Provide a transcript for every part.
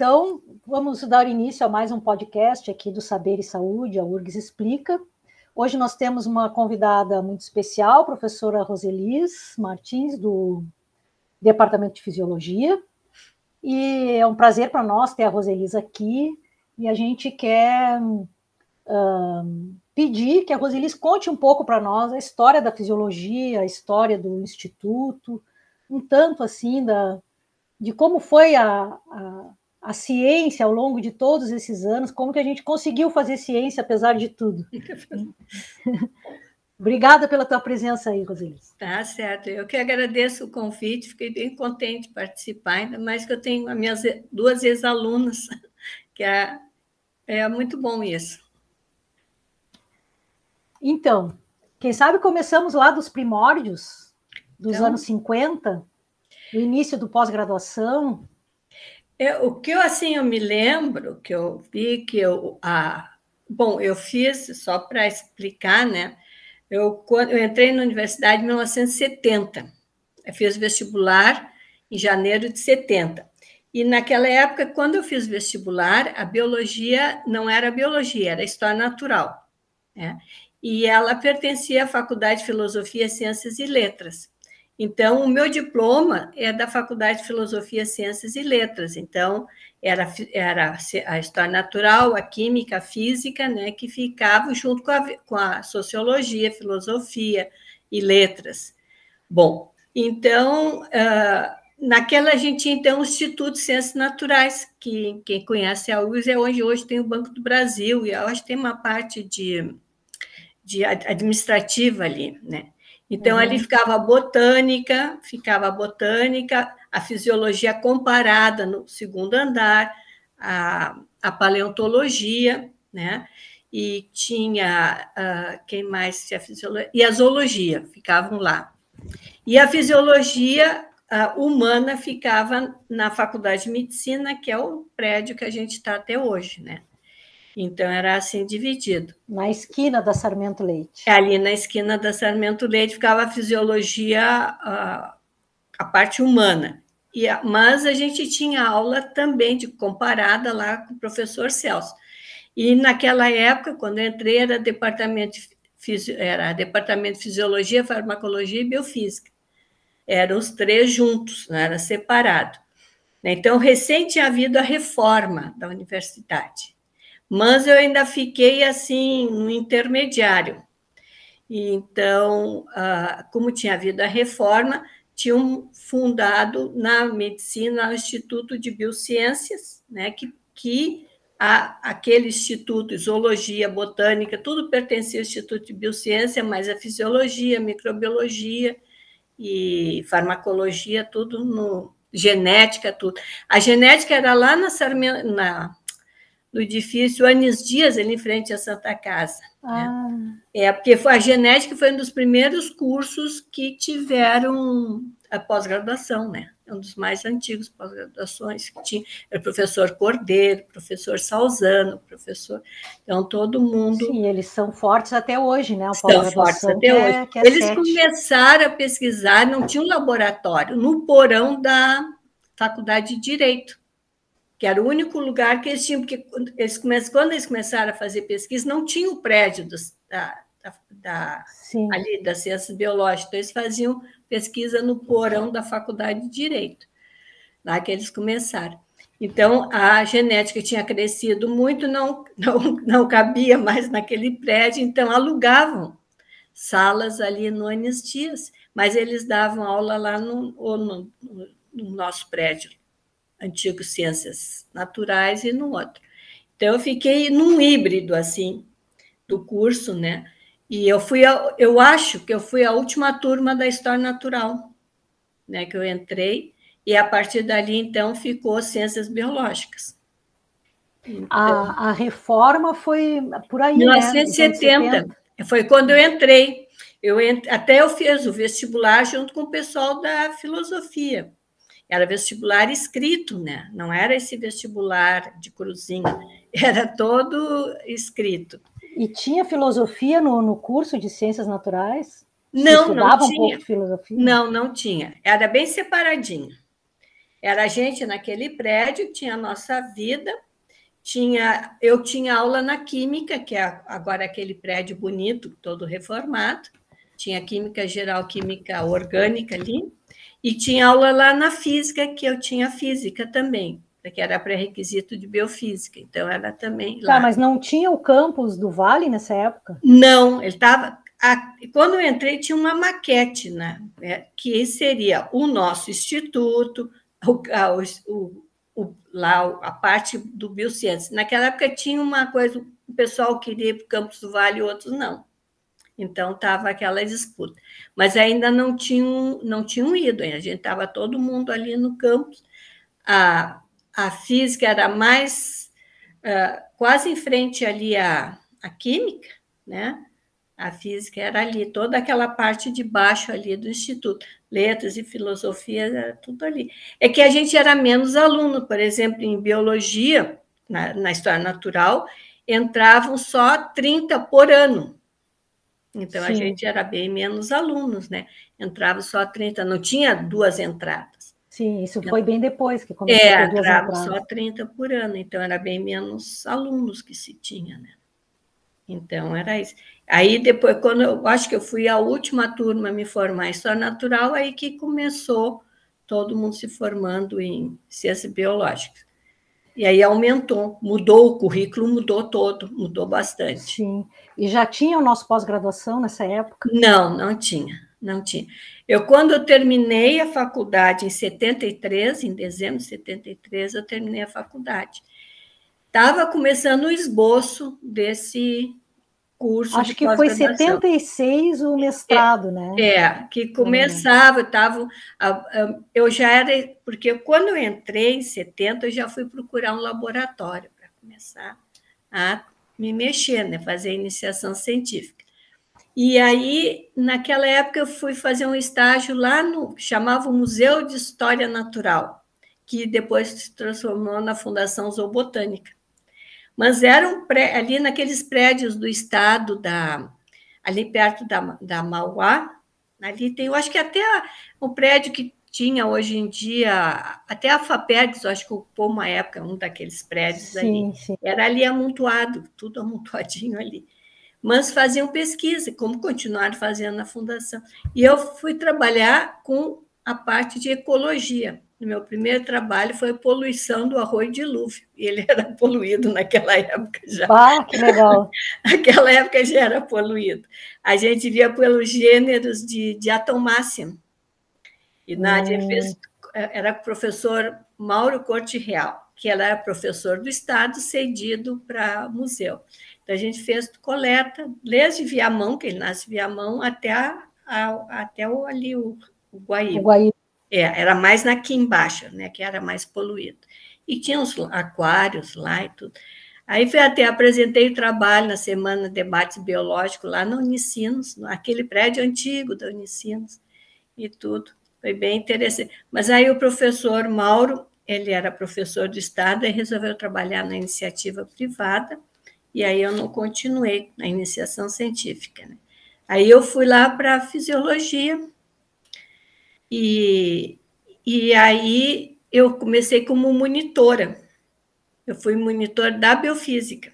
Então, vamos dar início a mais um podcast aqui do Saber e Saúde, a URGS Explica. Hoje nós temos uma convidada muito especial, a professora Roselis Martins, do Departamento de Fisiologia. E é um prazer para nós ter a Roselis aqui. E a gente quer uh, pedir que a Roselis conte um pouco para nós a história da fisiologia, a história do Instituto, um tanto assim da, de como foi a, a a ciência ao longo de todos esses anos, como que a gente conseguiu fazer ciência apesar de tudo. Obrigada pela tua presença aí, Rosilis. Tá certo. Eu que agradeço o convite, fiquei bem contente de participar, ainda mais que eu tenho as minhas duas ex-alunas, que é, é muito bom isso. Então, quem sabe começamos lá dos primórdios, dos então, anos 50, no início do pós-graduação, o que eu assim eu me lembro que eu vi que eu a bom eu fiz só para explicar né eu quando eu entrei na universidade em 1970 eu fiz vestibular em janeiro de 70 e naquela época quando eu fiz vestibular a biologia não era biologia era história natural né? e ela pertencia à faculdade de filosofia ciências e letras então, o meu diploma é da Faculdade de Filosofia, Ciências e Letras. Então, era, era a história natural, a química, a física, né, que ficavam junto com a, com a sociologia, filosofia e letras. Bom, então, uh, naquela a gente tinha então o Instituto de Ciências Naturais, que quem conhece a URGS é onde hoje tem o Banco do Brasil, e hoje tem uma parte de, de administrativa ali, né? Então, uhum. ali ficava a botânica, ficava a botânica, a fisiologia comparada no segundo andar, a, a paleontologia, né? E tinha, uh, quem mais tinha fisiologia? E a zoologia, ficavam lá. E a fisiologia uh, humana ficava na Faculdade de Medicina, que é o prédio que a gente está até hoje, né? Então era assim dividido. Na esquina da Sarmento Leite. Ali na esquina da Sarmento Leite ficava a fisiologia, a, a parte humana. E, mas a gente tinha aula também de comparada lá com o professor Celso. E naquela época, quando eu entrei, era departamento, era departamento de Fisiologia, Farmacologia e Biofísica. Eram os três juntos, não era separado. Então, recente tinha havido a reforma da universidade mas eu ainda fiquei assim no intermediário. Então, como tinha havido a reforma, tinham fundado na medicina o Instituto de Biociências, né, que, que a, aquele instituto, zoologia, botânica, tudo pertencia ao Instituto de Biociência, mas a fisiologia, a microbiologia e farmacologia, tudo no genética, tudo. A genética era lá na, na no edifício Anis Dias, ali em frente à Santa Casa. Né? Ah. Né? É, porque a genética foi um dos primeiros cursos que tiveram a pós-graduação, né? É um dos mais antigos pós-graduações que tinha. Era o professor Cordeiro, professor Salzano, professor. Então, todo mundo. Sim, eles são fortes até hoje, né? São fortes até é, hoje. É, é eles sete. começaram a pesquisar, não tinha um laboratório, no porão da Faculdade de Direito que era o único lugar que eles tinham, porque eles começam, quando eles começaram a fazer pesquisa, não tinha o prédio dos, da, da, da ali das ciências biológicas, então eles faziam pesquisa no porão da faculdade de Direito, lá que eles começaram. Então, a genética tinha crescido muito, não, não, não cabia mais naquele prédio, então alugavam salas ali no Anis Dias, mas eles davam aula lá no, no, no nosso prédio, antigo Ciências Naturais e no outro. Então, eu fiquei num híbrido, assim, do curso, né? E eu fui, a, eu acho que eu fui a última turma da História Natural, né? Que eu entrei, e a partir dali, então, ficou Ciências Biológicas. Então, a, a reforma foi por aí, 1970. Né? Foi quando eu entrei. Eu ent... Até eu fiz o vestibular junto com o pessoal da filosofia. Era vestibular escrito, né? Não era esse vestibular de cruzinha, era todo escrito. E tinha filosofia no, no curso de ciências naturais? Não, não tinha. Um pouco de filosofia? Não, não tinha. Era bem separadinho. Era a gente naquele prédio, tinha a nossa vida, tinha eu tinha aula na química, que é agora aquele prédio bonito, todo reformado, tinha química geral, química orgânica ali, e tinha aula lá na física, que eu tinha física também, que era pré-requisito de biofísica, então era também lá. Tá, mas não tinha o campus do Vale nessa época? Não, ele estava. Quando eu entrei, tinha uma maquete, né? Que seria o nosso instituto, o, o, o, lá a parte do Biociências. Naquela época tinha uma coisa, o pessoal queria ir para o campus do Vale, outros não. Então estava aquela disputa. Mas ainda não tinham, não tinham ido, a gente estava todo mundo ali no campus. A, a física era mais uh, quase em frente ali à, à química, né? A física era ali, toda aquela parte de baixo ali do instituto. Letras e filosofia era tudo ali. É que a gente era menos aluno, por exemplo, em biologia, na, na história natural, entravam só 30 por ano. Então, Sim. a gente era bem menos alunos, né? Entrava só 30, não tinha duas entradas. Sim, isso foi bem depois que começou é, a ter duas entrava só 30 por ano, então era bem menos alunos que se tinha, né? Então, era isso. Aí, depois, quando eu acho que eu fui a última turma a me formar em História Natural, aí que começou todo mundo se formando em Ciências Biológicas. E aí aumentou, mudou o currículo, mudou todo, mudou bastante. Sim. E já tinha o nosso pós-graduação nessa época? Não, não tinha, não tinha. Eu, quando eu terminei a faculdade em 73, em dezembro de 73, eu terminei a faculdade. Estava começando o esboço desse curso. Acho que foi 76 o mestrado, é, né? É, que começava, tava, eu já era, porque quando eu entrei em 70, eu já fui procurar um laboratório para começar a me mexer, né, fazer iniciação científica. E aí, naquela época, eu fui fazer um estágio lá no chamava o Museu de História Natural, que depois se transformou na Fundação Zoobotânica mas eram pré, ali naqueles prédios do estado, da, ali perto da, da Mauá, ali tem, eu acho que até o prédio que tinha hoje em dia, até a FAPERGS, acho que ocupou uma época, um daqueles prédios sim, ali, sim. era ali amontoado, tudo amontoadinho ali. Mas faziam pesquisa, como continuaram fazendo na fundação. E eu fui trabalhar com a parte de ecologia no meu primeiro trabalho foi poluição do arroio dilúvio, e ele era poluído naquela época já. Ah, que legal! naquela época já era poluído. A gente via pelos gêneros de, de atomácea. E Nádia hum. fez, era professor Mauro Corte Real, que ela era professor do Estado, cedido para museu. Então, a gente fez coleta, desde Viamão, que ele nasce Viamão, até, a, a, até o, ali o, o Guaíba. O Guaíba. É, era mais aqui embaixo, né, que era mais poluído. E tinha os aquários lá e tudo. Aí foi até apresentei o trabalho na semana de debate biológico lá no Unicinos, naquele prédio antigo da Unicinos e tudo. Foi bem interessante. Mas aí o professor Mauro, ele era professor do Estado e resolveu trabalhar na iniciativa privada, e aí eu não continuei na iniciação científica. Né? Aí eu fui lá para fisiologia, e, e aí eu comecei como monitora. Eu fui monitor da biofísica,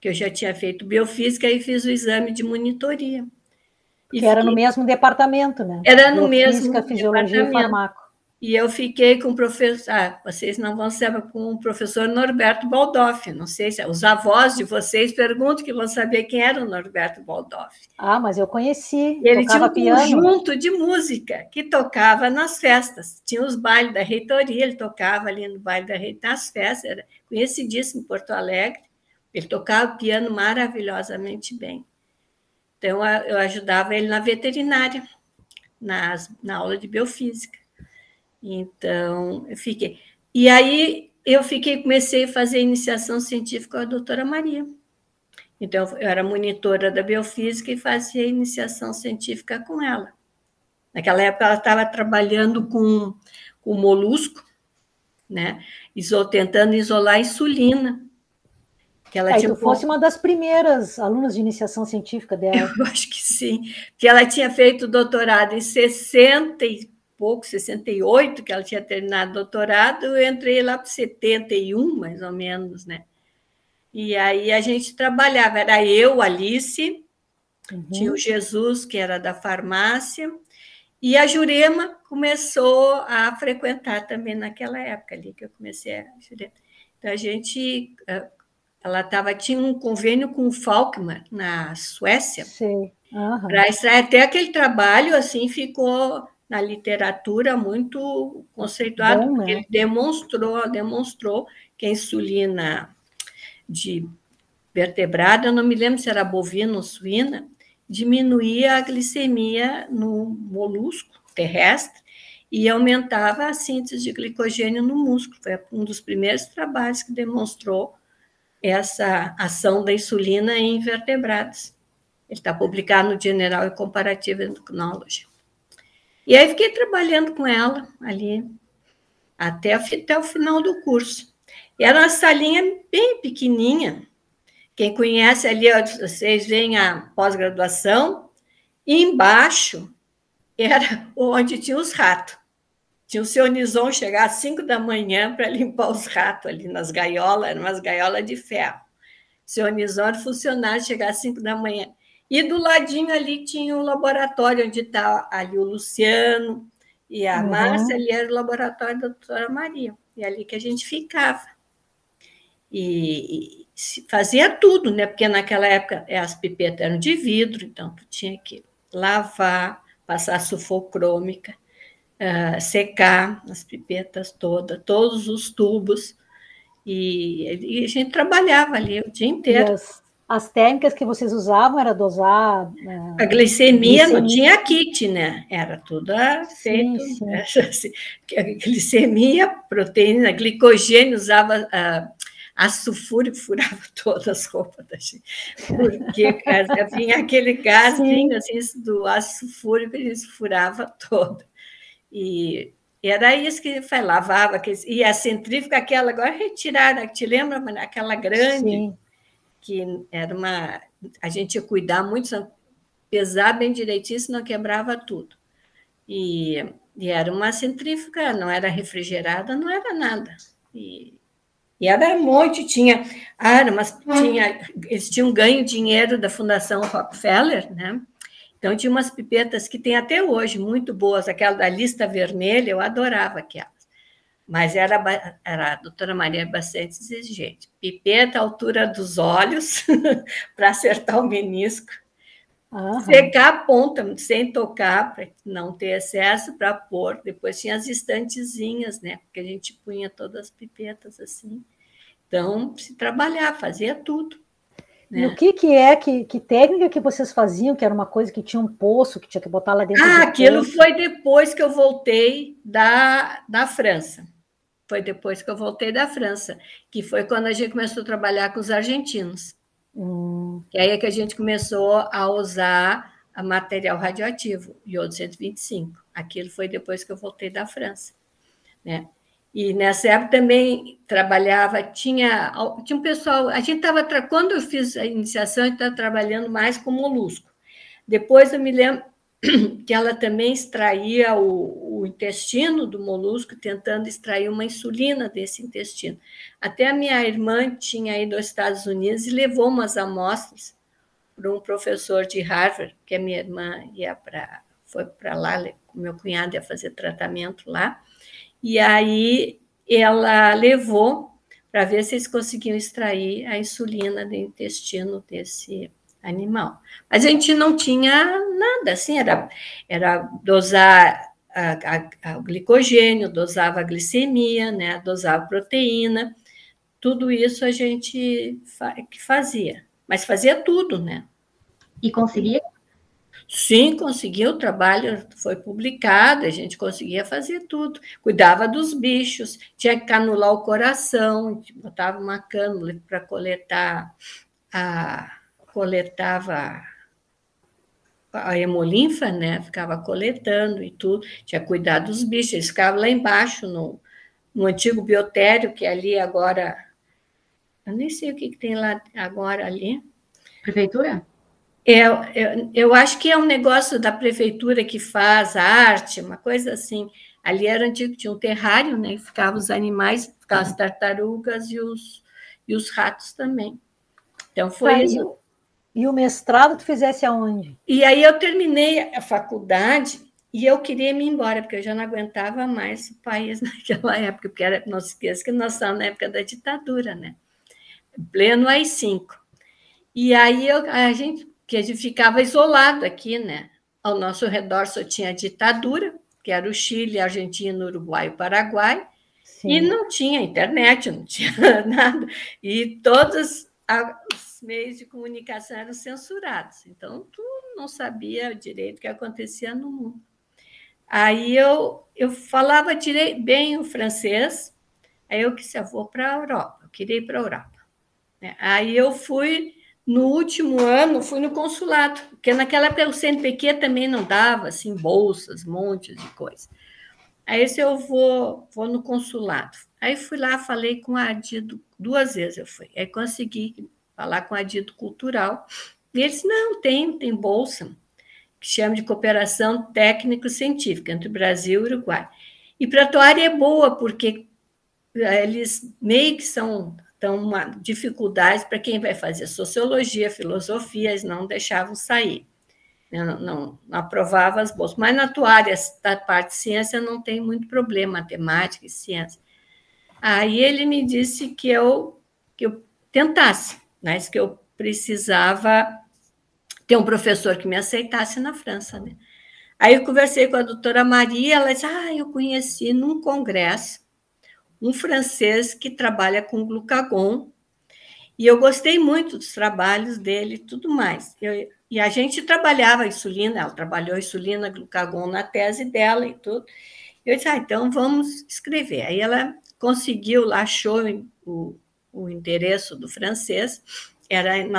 que eu já tinha feito biofísica e fiz o exame de monitoria. Que era no mesmo departamento, né? Era no mesmo fisiologia e farmaco. E eu fiquei com o professor, ah, vocês não vão saber, com o professor Norberto Baldoff. Não sei se os avós de vocês perguntam que vão saber quem era o Norberto Baldoff. Ah, mas eu conheci. Ele tinha um piano. conjunto de música que tocava nas festas. Tinha os bailes da reitoria, ele tocava ali no baile da reitoria, nas festas, era conhecidíssimo em Porto Alegre. Ele tocava piano maravilhosamente bem. Então, eu ajudava ele na veterinária, nas, na aula de biofísica. Então, eu fiquei. E aí eu fiquei, comecei a fazer iniciação científica com a doutora Maria. Então, eu era monitora da biofísica e fazia iniciação científica com ela. Naquela época, ela estava trabalhando com, com molusco, né? Isol, tentando isolar insulina. Que ela é, tinha tu fosse uma das primeiras alunas de iniciação científica dela. Eu acho que sim, que ela tinha feito doutorado em 60 pouco, 68, que ela tinha terminado doutorado, eu entrei lá para 71, mais ou menos, né? E aí a gente trabalhava, era eu, Alice, uhum. tinha o Jesus, que era da farmácia, e a Jurema começou a frequentar também naquela época ali que eu comecei a Jurema. Então a gente, ela tava, tinha um convênio com o Falkman na Suécia. Sim. Uhum. Até aquele trabalho assim ficou na literatura muito conceituado, Bom, porque né? ele demonstrou, demonstrou que a insulina de vertebrado, eu não me lembro se era bovina ou suína, diminuía a glicemia no molusco terrestre e aumentava a síntese de glicogênio no músculo. Foi um dos primeiros trabalhos que demonstrou essa ação da insulina em vertebrados. Ele está publicado no General e Comparative Endocrinology. E aí fiquei trabalhando com ela ali até, até o final do curso. E era uma salinha bem pequenininha. Quem conhece ali, vocês veem a pós-graduação, embaixo era onde tinha os ratos. Tinha o seu Nison chegar às 5 da manhã para limpar os ratos ali nas gaiolas, eram umas gaiolas de ferro. O seu Nison era funcionário, chegar às 5 da manhã. E do ladinho ali tinha o laboratório onde está ali o Luciano e a uhum. Márcia, ali era o laboratório da doutora Maria. E ali que a gente ficava e, e fazia tudo, né? Porque naquela época é, as pipetas eram de vidro, então tu tinha que lavar, passar sulfocrômica, uh, secar as pipetas todas, todos os tubos, e, e, a gente trabalhava ali o dia inteiro. As, as, técnicas que vocês usavam era dosar. Uh, a glicemia, glicemia, não tinha kit, né? Era tudo feito. Sim, sim. Assim, a glicemia, proteína, glicogênio, usava. Uh, ácido sulfúrico furava todas as roupas da gente, porque vinha aquele gás vinha, assim, do ácido sulfúrico, ele furava todo. E era isso que foi, lavava, que, e a centrífuga, aquela agora retirada, te lembra, aquela grande, Sim. que era uma. A gente ia cuidar muito, pesar bem direitinho, senão quebrava tudo. E, e era uma centrífuga, não era refrigerada, não era nada. E e era um monte, tinha, ah, mas tinha, eles tinham ganho dinheiro da Fundação Rockefeller, né? Então tinha umas pipetas que tem até hoje, muito boas, aquela da lista vermelha, eu adorava aquelas. Mas era, era a doutora Maria bastante exigente. Pipeta à altura dos olhos, para acertar o menisco. Uhum. Secar a ponta, sem tocar, para não ter excesso, para pôr. Depois tinha as estantezinhas, né? Porque a gente punha todas as pipetas assim. Então, se trabalhar, fazia tudo. Né? E o que, que é, que, que técnica que vocês faziam, que era uma coisa que tinha um poço, que tinha que botar lá dentro? Ah, aquilo poço. foi depois que eu voltei da, da França. Foi depois que eu voltei da França, que foi quando a gente começou a trabalhar com os argentinos. Hum. E aí é que a gente começou a usar a material radioativo, iodo 125. Aquilo foi depois que eu voltei da França. Né? E nessa época também trabalhava, tinha, tinha um pessoal, a gente estava, quando eu fiz a iniciação, a gente estava trabalhando mais com molusco. Depois eu me lembro que ela também extraía o, o, intestino do molusco, tentando extrair uma insulina desse intestino. Até a minha irmã tinha ido aos Estados Unidos e levou umas amostras para um professor de Harvard, que a minha irmã ia para foi para lá, meu cunhado ia fazer tratamento lá, e aí ela levou para ver se eles conseguiam extrair a insulina do intestino desse animal. Mas a gente não tinha nada, assim, era, era dosar o glicogênio, dosava a glicemia, né, dosava proteína, tudo isso a gente fa fazia, mas fazia tudo, né? E conseguia? Sim, conseguia, o trabalho foi publicado, a gente conseguia fazer tudo. Cuidava dos bichos, tinha que canular o coração, botava uma cânula para coletar a, coletava a hemolinfa, né? Ficava coletando e tudo, tinha cuidado dos bichos, eles ficavam lá embaixo no, no antigo biotério, que ali agora. Eu nem sei o que, que tem lá agora ali. Prefeitura? É, eu, eu acho que é um negócio da prefeitura que faz a arte, uma coisa assim. Ali era antigo, tinha um terrário, né? Ficavam os animais, ficavam as tartarugas e os, e os ratos também. Então foi tá, isso. E o mestrado tu fizesse aonde? E aí eu terminei a faculdade e eu queria me embora, porque eu já não aguentava mais o país naquela época, porque era, não se esqueça que nós estávamos na época da ditadura, né? Pleno AI-5. E aí eu, a gente, que a gente ficava isolado aqui, né? Ao nosso redor só tinha ditadura, que era o Chile, Argentina, Uruguai e Paraguai, Sim. e não tinha internet, não tinha nada. E todos os meios de comunicação eram censurados. Então, tu não sabia direito o que acontecia no mundo. Aí eu, eu falava direito, bem o francês, aí eu disse, eu vou para a Europa, eu queria ir para a Europa. Né? Aí eu fui, no último ano, fui no consulado, porque naquela época o CNPq também não dava, assim, bolsas, montes de coisa. Aí se eu vou, vou no consulado. Aí fui lá, falei com a Adido, duas vezes eu fui. Aí consegui falar com a Adido Cultural, e eles, não, tem, tem bolsa que chama de cooperação técnico-científica entre Brasil e Uruguai. E para a tua área é boa, porque eh, eles meio que são tão uma dificuldade para quem vai fazer sociologia, filosofia, eles não deixavam sair. Não, não, não aprovava as bolsas. Mas na tua área, da parte de ciência, não tem muito problema, matemática e ciência. Aí ele me disse que eu, que eu tentasse, mas que eu precisava ter um professor que me aceitasse na França, né? Aí eu conversei com a doutora Maria, ela disse: Ah, eu conheci num congresso um francês que trabalha com glucagon, e eu gostei muito dos trabalhos dele e tudo mais. Eu, e a gente trabalhava insulina, ela trabalhou insulina, glucagon na tese dela e tudo. Eu disse: Ah, então vamos escrever. Aí ela conseguiu lá, achou o, o endereço do francês era em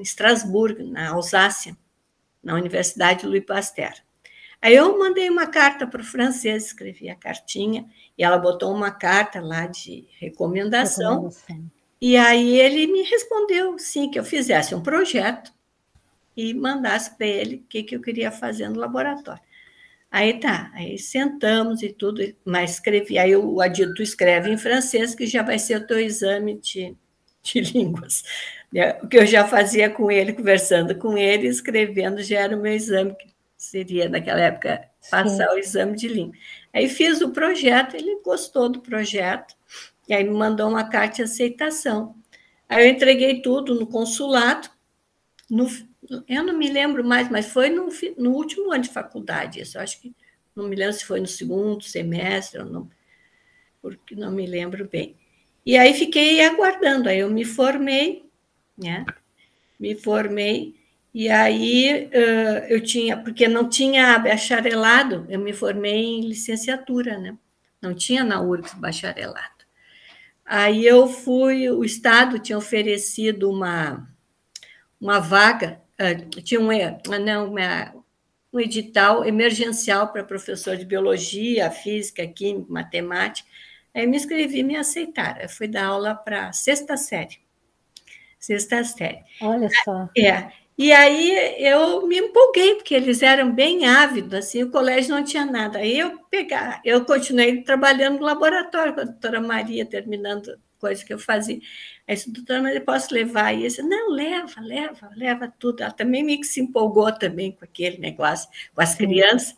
Estrasburgo, na Alsácia, na Universidade Louis Pasteur. Aí eu mandei uma carta para o francês, escrevi a cartinha, e ela botou uma carta lá de recomendação, recomendação. e aí ele me respondeu, sim, que eu fizesse um projeto e mandasse para ele o que, que eu queria fazer no laboratório. Aí tá, aí sentamos e tudo, mas escrevi, aí o adito escreve em francês, que já vai ser o teu exame de, de línguas. O que eu já fazia com ele, conversando com ele, escrevendo, já era o meu exame, que seria naquela época passar Sim. o exame de língua. Aí fiz o projeto, ele gostou do projeto, e aí me mandou uma carta de aceitação. Aí eu entreguei tudo no consulado, no, eu não me lembro mais, mas foi no, no último ano de faculdade, isso, acho que não me lembro se foi no segundo semestre ou não, porque não me lembro bem. E aí fiquei aguardando, aí eu me formei, né? Me formei e aí eu tinha, porque não tinha bacharelado, eu me formei em licenciatura, né? Não tinha na URGS bacharelado. Aí eu fui, o Estado tinha oferecido uma, uma vaga, tinha um, não, uma, um edital emergencial para professor de biologia, física, química, matemática. Aí me inscrevi, me aceitaram. Eu fui dar aula para sexta série sexta série. Olha só. É. E aí eu me empolguei, porque eles eram bem ávidos, assim, o colégio não tinha nada. Aí eu pegar, eu continuei trabalhando no laboratório com a doutora Maria, terminando coisa que eu fazia. Aí disse, doutora Maria, posso levar? E eu disse, não, leva, leva, leva tudo. Ela também meio que se empolgou também com aquele negócio, com as crianças.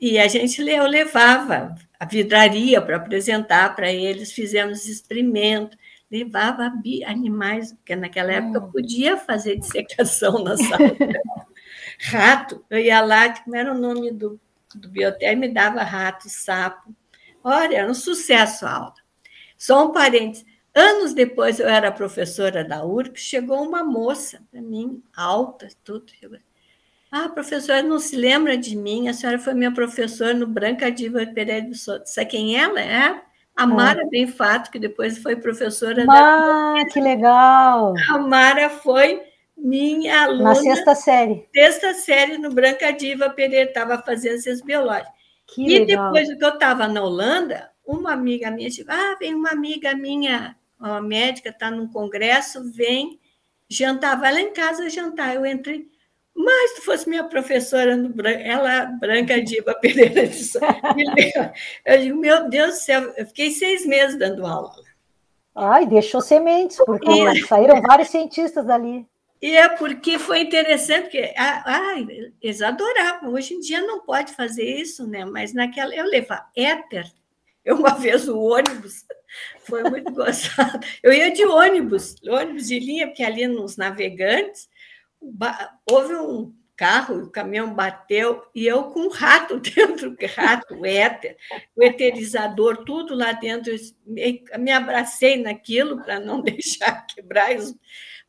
E a gente eu levava a vidraria para apresentar para eles, fizemos experimento levava animais, porque naquela época hum. podia fazer dissecação na sala. rato, eu ia lá, como era o nome do, do biotério, me dava rato, sapo. Olha, era um sucesso a aula. Só um parênteses. Anos depois, eu era professora da URC, chegou uma moça para mim, alta, tudo. Ah, professora, não se lembra de mim? A senhora foi minha professora no Branca Diva Pereira do Souto. Sabe quem ela é? A Mara é. Benfato, que depois foi professora ah, da. que legal! A Mara foi minha aluna. Na sexta série. Sexta série no Branca Diva Pereira, estava fazendo ciências biológicas. Que e legal. depois que eu estava na Holanda, uma amiga minha disse: Ah, vem uma amiga minha, uma médica, está num congresso, vem jantar, vai lá em casa jantar. Eu entrei. Mas tu fosse minha professora, ela, Branca Diva Pereira de Eu digo, meu Deus do céu, eu fiquei seis meses dando aula. Ai, deixou sementes, porque e... saíram vários cientistas dali. E é porque foi interessante, porque ah, eles adoravam. Hoje em dia não pode fazer isso, né? Mas naquela eu levava éter. Eu, uma vez o ônibus foi muito gostado. Eu ia de ônibus, ônibus de linha, porque ali nos navegantes houve um carro, o caminhão bateu, e eu com um rato dentro, rato, o éter, o eterizador, tudo lá dentro. Eu me abracei naquilo para não deixar quebrar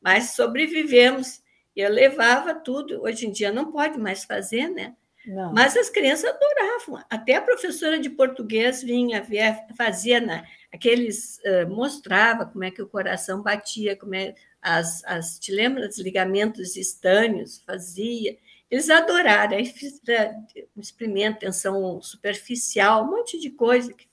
mas sobrevivemos. Eu levava tudo. Hoje em dia não pode mais fazer, né? Não. Mas as crianças adoravam. Até a professora de português vinha, fazia na, aqueles uh, mostrava como é que o coração batia, como é as, as te lembra dos ligamentos estâneos, fazia. Eles adoraram, aí fiz um experimento, tensão superficial, um monte de coisa que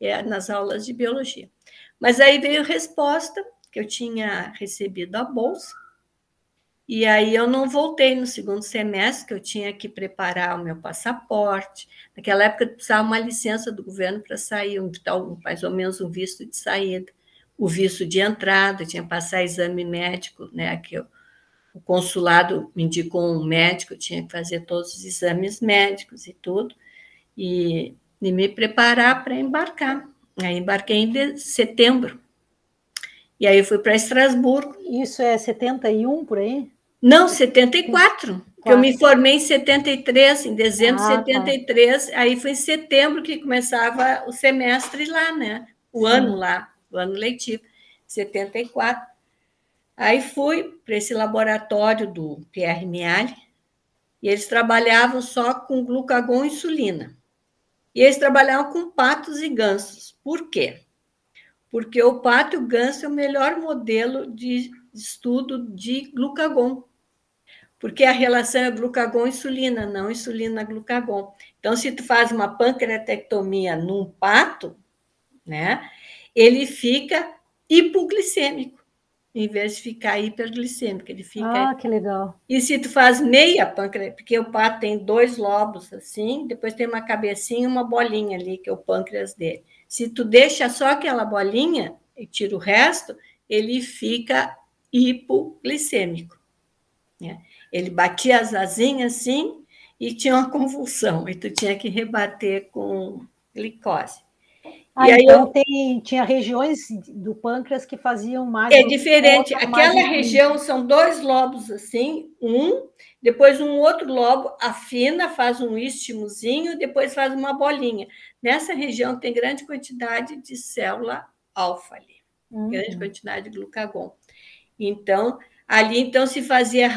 é nas aulas de biologia. Mas aí veio a resposta, que eu tinha recebido a bolsa. E aí eu não voltei no segundo semestre, que eu tinha que preparar o meu passaporte. Naquela época precisava uma licença do governo para sair, um, mais ou menos um visto de saída, o visto de entrada, tinha que passar exame médico, né? Que eu, o consulado me indicou um médico, tinha que fazer todos os exames médicos e tudo, e, e me preparar para embarcar. Aí embarquei em setembro e aí eu fui para Estrasburgo. Isso é 71 por aí? Não, 74. Que eu me formei em 73, em dezembro de ah, 73. Tá. Aí foi em setembro que começava o semestre lá, né? O Sim. ano lá, o ano letivo, 74. Aí fui para esse laboratório do Pierre Miali, e eles trabalhavam só com glucagon e insulina. E eles trabalhavam com patos e gansos. Por quê? porque o pato e o ganso é o melhor modelo de estudo de glucagon, porque a relação é glucagon-insulina, não insulina-glucagon. Então, se tu faz uma pancreatectomia num pato, né, ele fica hipoglicêmico, em vez de ficar hiperglicêmico, ele fica... Ah, que legal. E se tu faz meia pâncreas, porque o pato tem dois lobos assim, depois tem uma cabecinha e uma bolinha ali, que é o pâncreas dele. Se tu deixa só aquela bolinha e tira o resto, ele fica hipoglicêmico. Né? Ele batia as asinhas assim e tinha uma convulsão, e tu tinha que rebater com glicose. Ah, e então eu... tem, tinha regiões do pâncreas que faziam mais. É diferente. Aquela região são dois lobos assim, um, depois um outro lobo afina, faz um istmozinho, depois faz uma bolinha. Nessa região tem grande quantidade de célula alfa ali, uhum. grande quantidade de glucagon. Então, ali então se fazia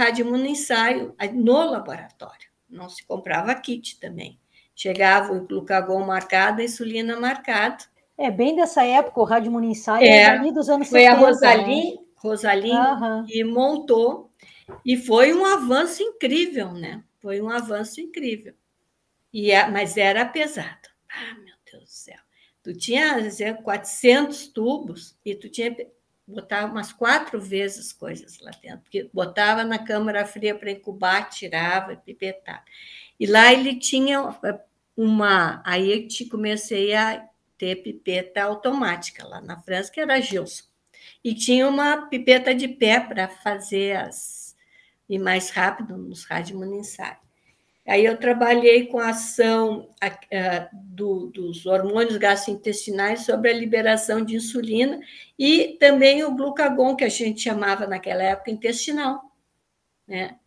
ensaio no laboratório, não se comprava kit também. Chegava o glucagon marcado, a insulina marcado. É bem dessa época, o ensaio é, ali dos anos foi 70. Foi a Rosalie, né? Rosalie uhum. que montou, e foi um avanço incrível, né? Foi um avanço incrível. E, é, mas era pesado. Ah, meu Deus do céu. Tu tinha, dizer, 400 tubos e tu tinha botar umas quatro vezes coisas lá dentro, porque botava na câmara fria para incubar, tirava, pipetava. E lá ele tinha uma. Aí eu comecei a ter pipeta automática lá na França, que era Gilson. E tinha uma pipeta de pé para fazer as. e mais rápido nos radiomuniçários. Aí eu trabalhei com a ação do, dos hormônios gastrointestinais sobre a liberação de insulina e também o glucagon, que a gente chamava naquela época intestinal. Né?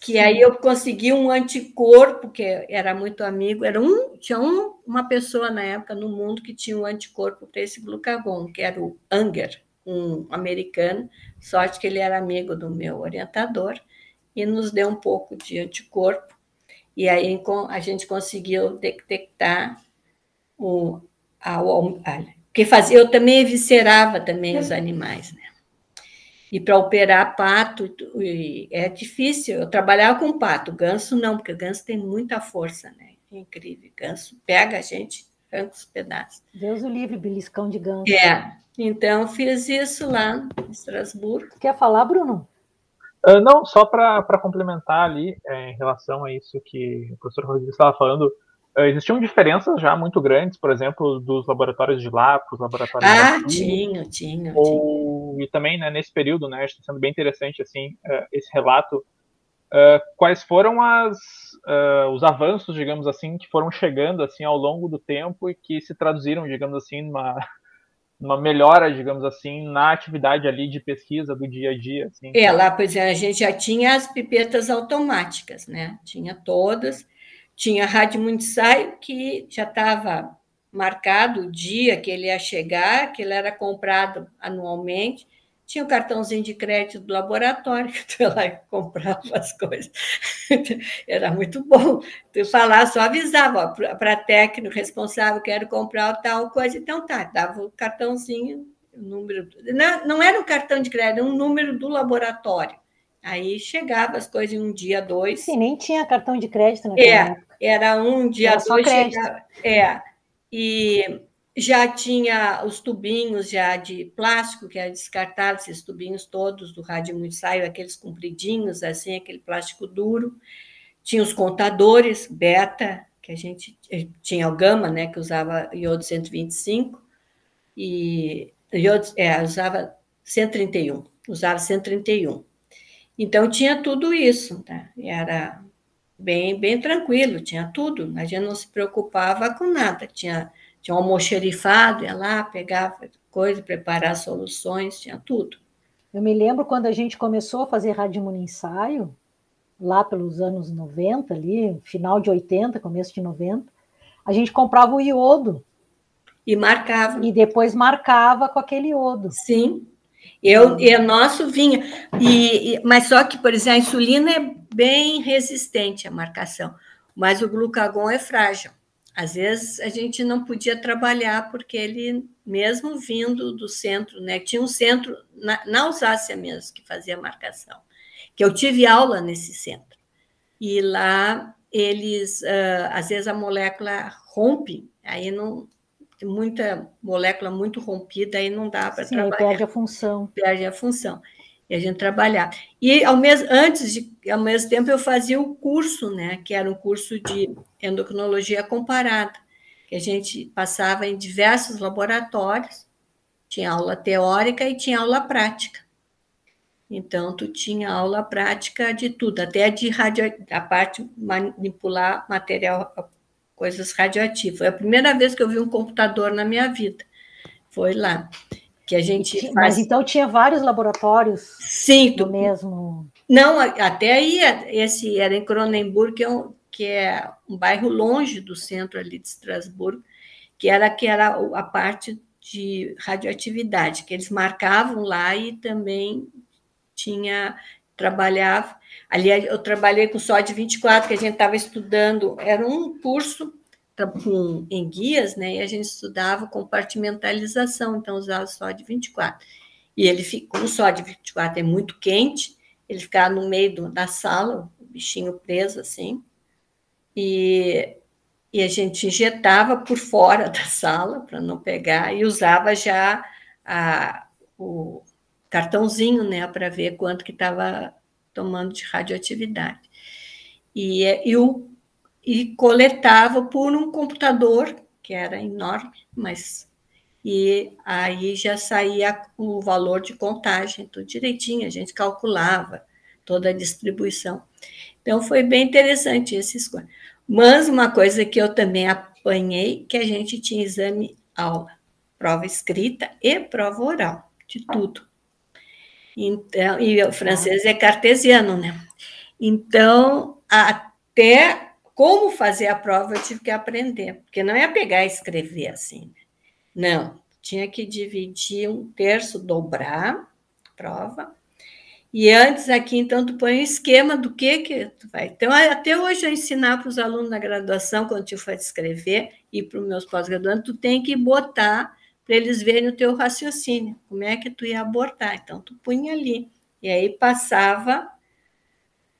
Que aí eu consegui um anticorpo, que era muito amigo, era um, tinha um, uma pessoa na época no mundo que tinha um anticorpo para esse glucagon, que era o Anger, um americano, sorte que ele era amigo do meu orientador, e nos deu um pouco de anticorpo e aí a gente conseguiu detectar o, a, a, que fazia, eu também eviscerava também os animais, né? E para operar pato é difícil. Eu trabalhava com pato, ganso não, porque ganso tem muita força, né? É incrível. Ganso pega a gente, arranca os pedaços. Deus o livre, beliscão de ganso. É. Então fiz isso lá em Estrasburgo. Quer falar, Bruno? Uh, não, só para complementar ali, é, em relação a isso que o professor Rodrigues estava falando, uh, existiam diferenças já muito grandes, por exemplo, dos laboratórios de lá para os laboratórios ah, tinha, tinha, ou, tinha. E também, né, nesse período, né, está sendo bem interessante, assim, uh, esse relato, quais foram as, os avanços, digamos assim, que foram chegando, assim, ao longo do tempo e que se traduziram, digamos assim, numa uma melhora, digamos assim, na atividade ali de pesquisa do dia a dia. Assim. É, lá, pois é, a gente já tinha as pipetas automáticas, né? Tinha todas. Tinha a Rádio Municipal, que já estava marcado o dia que ele ia chegar, que ele era comprado anualmente, tinha o cartãozinho de crédito do laboratório, que tu ia lá e comprava as coisas. Era muito bom. Tu falar, só avisava para técnico responsável, quero comprar tal coisa, então tá, dava o cartãozinho, o número. Não, não era um cartão de crédito, era um número do laboratório. Aí chegava as coisas em um dia, dois. Sim, nem tinha cartão de crédito naquela é, época. Era um dia, era dois. Chegava, é. E já tinha os tubinhos já de plástico, que era descartado, esses tubinhos todos do rádio ensaio, aqueles compridinhos, assim, aquele plástico duro. Tinha os contadores beta, que a gente eh, tinha o gama, né, que usava iodo 125, e iodo, é, usava 131, usava 131. Então tinha tudo isso, né? era bem, bem tranquilo, tinha tudo, a gente não se preocupava com nada, tinha tinha um almoxerifado, ia lá, pegava coisa, preparar soluções, tinha tudo. Eu me lembro quando a gente começou a fazer rádio ensaio, lá pelos anos 90, ali, final de 80, começo de 90, a gente comprava o iodo. E marcava. E depois marcava com aquele iodo. Sim. Eu, e o nosso vinha. E, e, mas só que, por exemplo, a insulina é bem resistente à marcação, mas o glucagon é frágil. Às vezes a gente não podia trabalhar porque ele, mesmo vindo do centro, né, tinha um centro na, na Alsácia mesmo que fazia marcação, que eu tive aula nesse centro. E lá eles, uh, às vezes a molécula rompe, aí não tem muita molécula muito rompida, aí não dá para trabalhar. perde a função. Perde a função e a gente trabalhar. E ao mesmo antes de ao mesmo tempo eu fazia o curso, né, que era um curso de endocrinologia comparada, que a gente passava em diversos laboratórios, tinha aula teórica e tinha aula prática. Então tu tinha aula prática de tudo, até de radio, a parte manipular material, coisas radioativas. Foi a primeira vez que eu vi um computador na minha vida. Foi lá que a gente faz... Mas então tinha vários laboratórios Sim, do mesmo. Não, até aí esse era em Cronenburg, que é, um, que é um bairro longe do centro ali de Estrasburgo, que era que era a parte de radioatividade, que eles marcavam lá e também tinha trabalhava ali eu trabalhei com SOD 24 que a gente estava estudando, era um curso com, em guias, né? E a gente estudava compartimentalização, então usava só de 24. E ele ficou só de 24 é muito quente, ele ficava no meio do, da sala, o bichinho preso assim, e, e a gente injetava por fora da sala para não pegar e usava já a, o cartãozinho, né, para ver quanto que estava tomando de radioatividade. E, e o e coletava por um computador que era enorme, mas e aí já saía o valor de contagem, tudo direitinho, a gente calculava toda a distribuição. Então foi bem interessante esses Mas uma coisa que eu também apanhei, que a gente tinha exame aula, prova escrita e prova oral, de tudo. Então, e o francês é cartesiano, né? Então, até como fazer a prova eu tive que aprender, porque não ia pegar e escrever assim. Né? Não, tinha que dividir um terço, dobrar a prova. E antes aqui, então, tu põe um esquema do que que tu vai. Então, até hoje eu ensinar para os alunos na graduação, quando tu for escrever, e para os meus pós-graduandos, tu tem que botar para eles verem o teu raciocínio, como é que tu ia abordar. Então, tu punha ali. E aí passava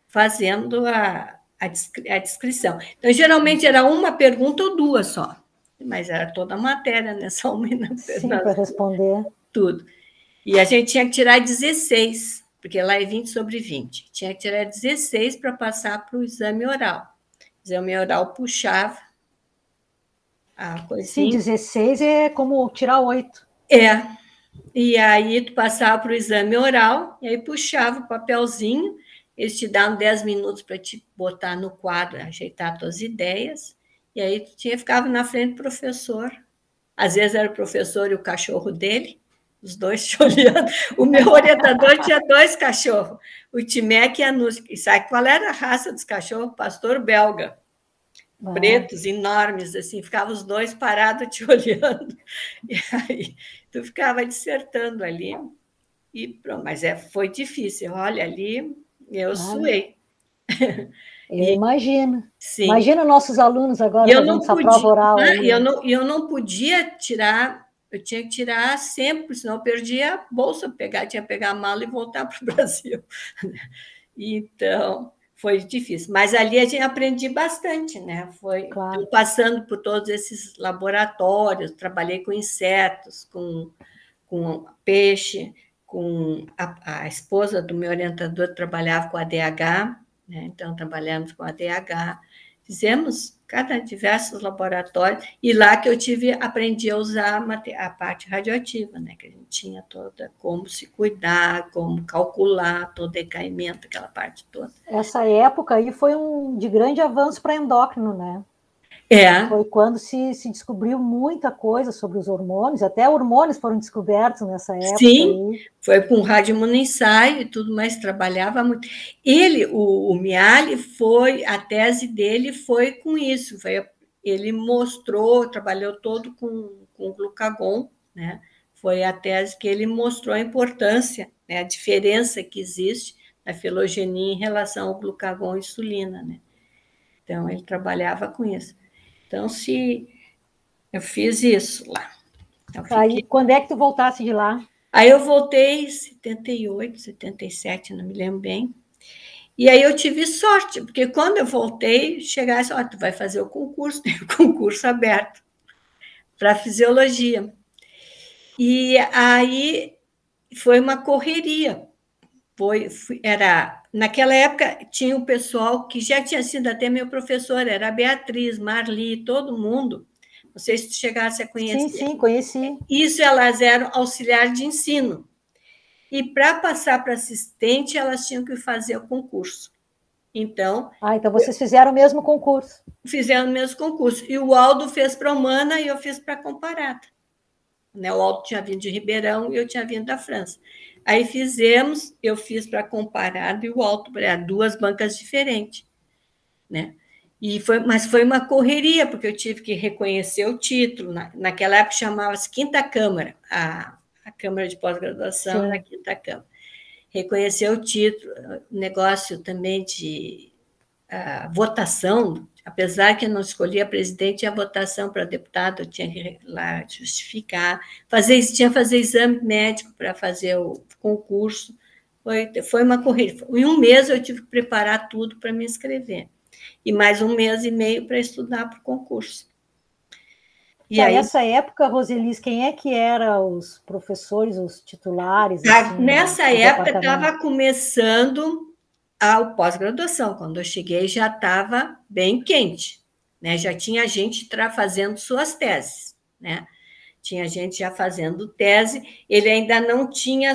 fazendo a, a, descri a descrição. Então, geralmente era uma pergunta ou duas só, mas era toda a matéria, né? Só uma Sim, para responder. Tudo. E a gente tinha que tirar 16 porque lá é 20 sobre 20. Tinha que tirar 16 para passar para o exame oral. O exame oral puxava a coisinha. Sim, 16 é como tirar 8. É. E aí tu passava para o exame oral, e aí puxava o papelzinho, eles te davam 10 minutos para te botar no quadro, ajeitar tuas ideias, e aí tu tinha, ficava na frente do professor. Às vezes era o professor e o cachorro dele, os dois te olhando. O meu orientador tinha dois cachorros, o Timec e a Nusca. E sabe qual era a raça dos cachorros? Pastor belga. Pretos, enormes, assim, ficavam os dois parados te olhando. E aí tu ficava dissertando ali. E pronto, mas é, foi difícil. Olha, ali eu ah. suei. Eu imagino. Sim. Imagina nossos alunos agora eu não podia, prova oral. Ah, eu, não, eu não podia tirar eu tinha que tirar sempre, senão eu perdia a bolsa, pegar, tinha que pegar a mala e voltar para o Brasil. Então, foi difícil. Mas ali a gente aprendi bastante, né? Foi claro. passando por todos esses laboratórios, trabalhei com insetos, com, com peixe, com a, a esposa do meu orientador trabalhava com ADH, né? então trabalhamos com ADH, fizemos cada diversos laboratórios, e lá que eu tive, aprendi a usar a parte radioativa, né? Que a gente tinha toda como se cuidar, como calcular todo decaimento, aquela parte toda. Essa época aí foi um de grande avanço para endócrino, né? É. Foi quando se, se descobriu muita coisa sobre os hormônios, até hormônios foram descobertos nessa época. Sim, aí. foi com radiomonoensaio e tudo mais, trabalhava muito. Ele, o, o Miali, foi, a tese dele foi com isso, foi, ele mostrou, trabalhou todo com, com glucagon, né? Foi a tese que ele mostrou a importância, né? a diferença que existe na filogenia em relação ao glucagon e insulina, né? Então, ele trabalhava com isso. Então, se eu fiz isso lá. Então, fiquei... Aí, quando é que tu voltasse de lá? Aí eu voltei em 78, 77, não me lembro bem. E aí eu tive sorte, porque quando eu voltei, chegasse, ó, tu vai fazer o concurso, tem o concurso aberto para fisiologia. E aí foi uma correria. Foi, era Naquela época, tinha o pessoal que já tinha sido até meu professor, era a Beatriz, Marli, todo mundo. Não sei se tu chegasse a conhecer. Sim, sim, conheci. Isso, elas eram auxiliar de ensino. E para passar para assistente, elas tinham que fazer o concurso. Então. Ah, então vocês fizeram o mesmo concurso. Fizeram o mesmo concurso. E o Aldo fez para Humana e eu fiz para Comparada. Né? O Aldo tinha vindo de Ribeirão e eu tinha vindo da França. Aí fizemos, eu fiz para comparar e o alto para duas bancas diferentes, né? E foi, mas foi uma correria, porque eu tive que reconhecer o título. Na, naquela época chamava-se Quinta Câmara, a, a Câmara de Pós-Graduação era a Quinta Câmara. Reconhecer o título, negócio também de uh, votação apesar que eu não escolhia presidente, a votação para deputado eu tinha que lá justificar, fazer, tinha que fazer exame médico para fazer o concurso, foi, foi uma corrida. Em um mês eu tive que preparar tudo para me inscrever, e mais um mês e meio para estudar para o concurso. E aí, nessa época, Roselis, quem é que eram os professores, os titulares? Assim, nessa época estava começando a pós-graduação. Quando eu cheguei, já estava bem quente, né? Já tinha gente fazendo suas teses, né? Tinha gente já fazendo tese. Ele ainda não tinha,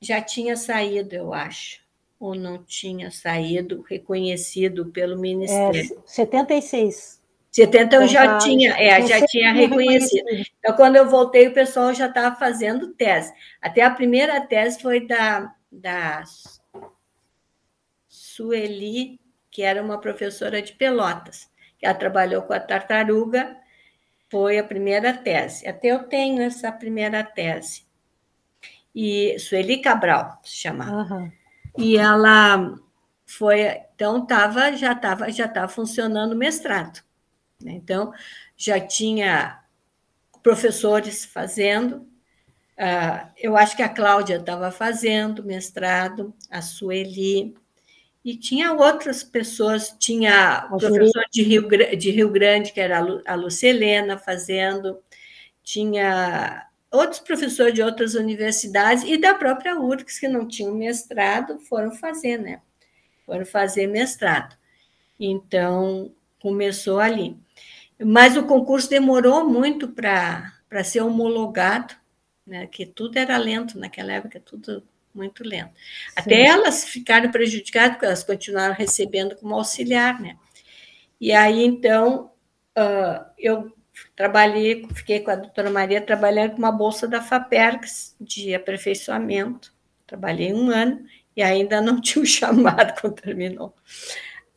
já tinha saído, eu acho, ou não tinha saído reconhecido pelo Ministério. É, 76. 70 eu já tinha, é, já tinha reconhecido. Então, quando eu voltei, o pessoal já estava fazendo tese. Até a primeira tese foi da, da Sueli, que era uma professora de Pelotas, ela trabalhou com a tartaruga, foi a primeira tese. Até eu tenho essa primeira tese. E Sueli Cabral se chamava. Uhum. E ela foi, então tava, já estava já tava funcionando o mestrado. Né? Então, já tinha professores fazendo, Uh, eu acho que a Cláudia estava fazendo mestrado, a Sueli, e tinha outras pessoas, tinha o professor de Rio, de Rio Grande, que era a Lucelena, fazendo, tinha outros professores de outras universidades e da própria URGS, que não tinham mestrado, foram fazer, né? Foram fazer mestrado. Então, começou ali. Mas o concurso demorou muito para ser homologado, né? que tudo era lento naquela época, tudo muito lento. Sim. Até elas ficaram prejudicadas, porque elas continuaram recebendo como auxiliar, né? E aí, então, uh, eu trabalhei, fiquei com a doutora Maria trabalhando com uma bolsa da FAPERGS de aperfeiçoamento. Trabalhei um ano e ainda não tinha o chamado quando terminou.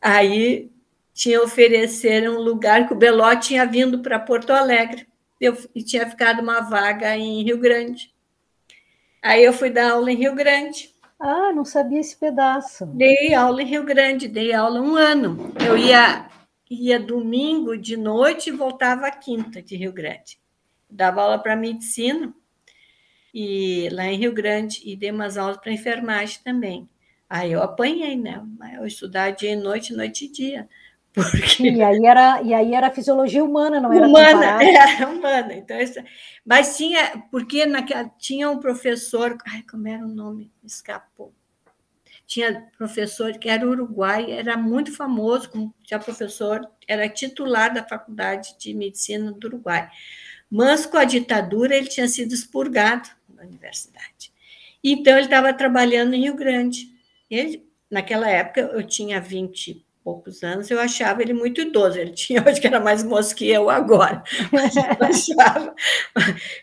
Aí tinha oferecer um lugar que o Beló tinha vindo para Porto Alegre eu, e tinha ficado uma vaga em Rio Grande. Aí eu fui dar aula em Rio Grande. Ah, não sabia esse pedaço. Dei aula em Rio Grande, dei aula um ano. Eu ia ia domingo de noite e voltava quinta de Rio Grande. Dava aula para medicina e lá em Rio Grande e dei umas aulas para enfermagem também. Aí eu apanhei, né? Eu estudava dia e noite, noite e dia. Porque... E aí era e aí era fisiologia humana, não era humana, era humana. Então, mas tinha porque naquela, tinha um professor, ai como era o nome, escapou tinha professor que era uruguai, era muito famoso, tinha professor, era titular da Faculdade de Medicina do Uruguai. Mas com a ditadura ele tinha sido expurgado da universidade. Então ele estava trabalhando em Rio Grande. Ele, naquela época eu tinha 20 e poucos anos, eu achava ele muito idoso. Ele tinha, acho que era mais moço que eu agora. Eu achava.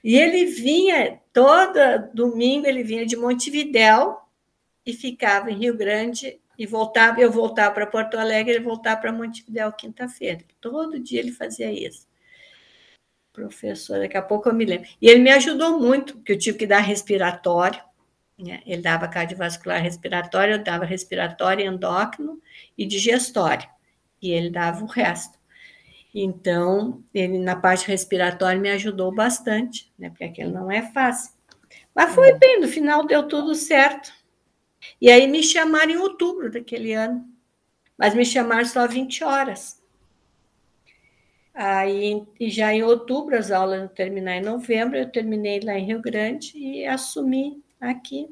E ele vinha todo domingo, ele vinha de Montevidéu e ficava em Rio Grande e voltava, eu voltava para Porto Alegre, ele voltava para Montevidéu quinta-feira. Todo dia ele fazia isso. Professor, daqui a pouco eu me lembro. E ele me ajudou muito, porque eu tive que dar respiratório? Ele dava cardiovascular respiratório, eu dava respiratório, endócrino e digestório, e ele dava o resto. Então, ele na parte respiratória me ajudou bastante, né? porque aquilo não é fácil. Mas foi uhum. bem, no final deu tudo certo. E aí me chamaram em outubro daquele ano, mas me chamaram só 20 horas. Aí, e já em outubro, as aulas iam terminar em novembro, eu terminei lá em Rio Grande e assumi aqui,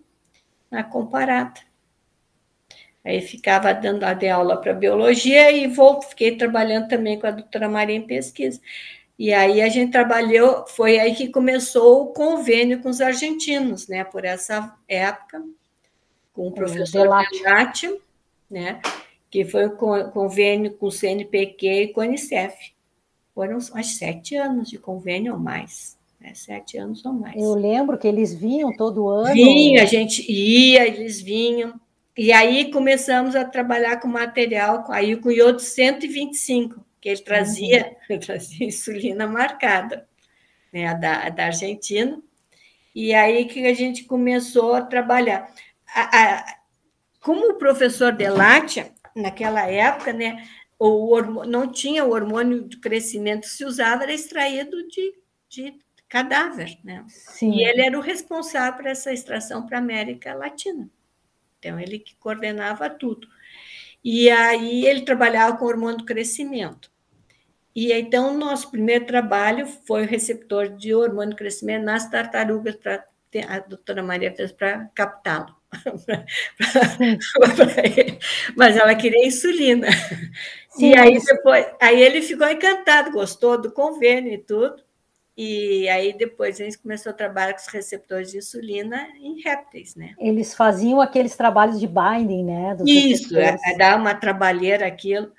na Comparada. Aí ficava dando a de aula para biologia e vou, fiquei trabalhando também com a doutora Maria em pesquisa. E aí a gente trabalhou, foi aí que começou o convênio com os argentinos, né? Por essa época com o professor Delati, né? que foi o convênio com o CNPq e com o Unicef. Foram uns sete anos de convênio ou mais. Né? Sete anos ou mais. Eu lembro que eles vinham todo ano. Vinha, a gente ia, eles vinham. E aí começamos a trabalhar com material, aí com iodo 125, que ele trazia, uhum. trazia insulina marcada, né, da, da Argentina. E aí que a gente começou a trabalhar a, a, como o professor Delatia, naquela época, né, o hormônio, não tinha o hormônio de crescimento se usava, era extraído de, de cadáver. Né? Sim. E ele era o responsável por essa extração para a América Latina. Então, ele que coordenava tudo. E aí ele trabalhava com hormônio do crescimento. E então, nosso primeiro trabalho foi o receptor de hormônio do crescimento nas tartarugas, pra, a doutora Maria fez para captá-lo. mas ela queria insulina. Sim, e aí depois, aí ele ficou encantado, gostou do convênio e tudo. E aí depois a gente começou a trabalhar com os receptores de insulina em répteis, né? Eles faziam aqueles trabalhos de binding, né? Isso, é, é dar uma trabalheira aquilo.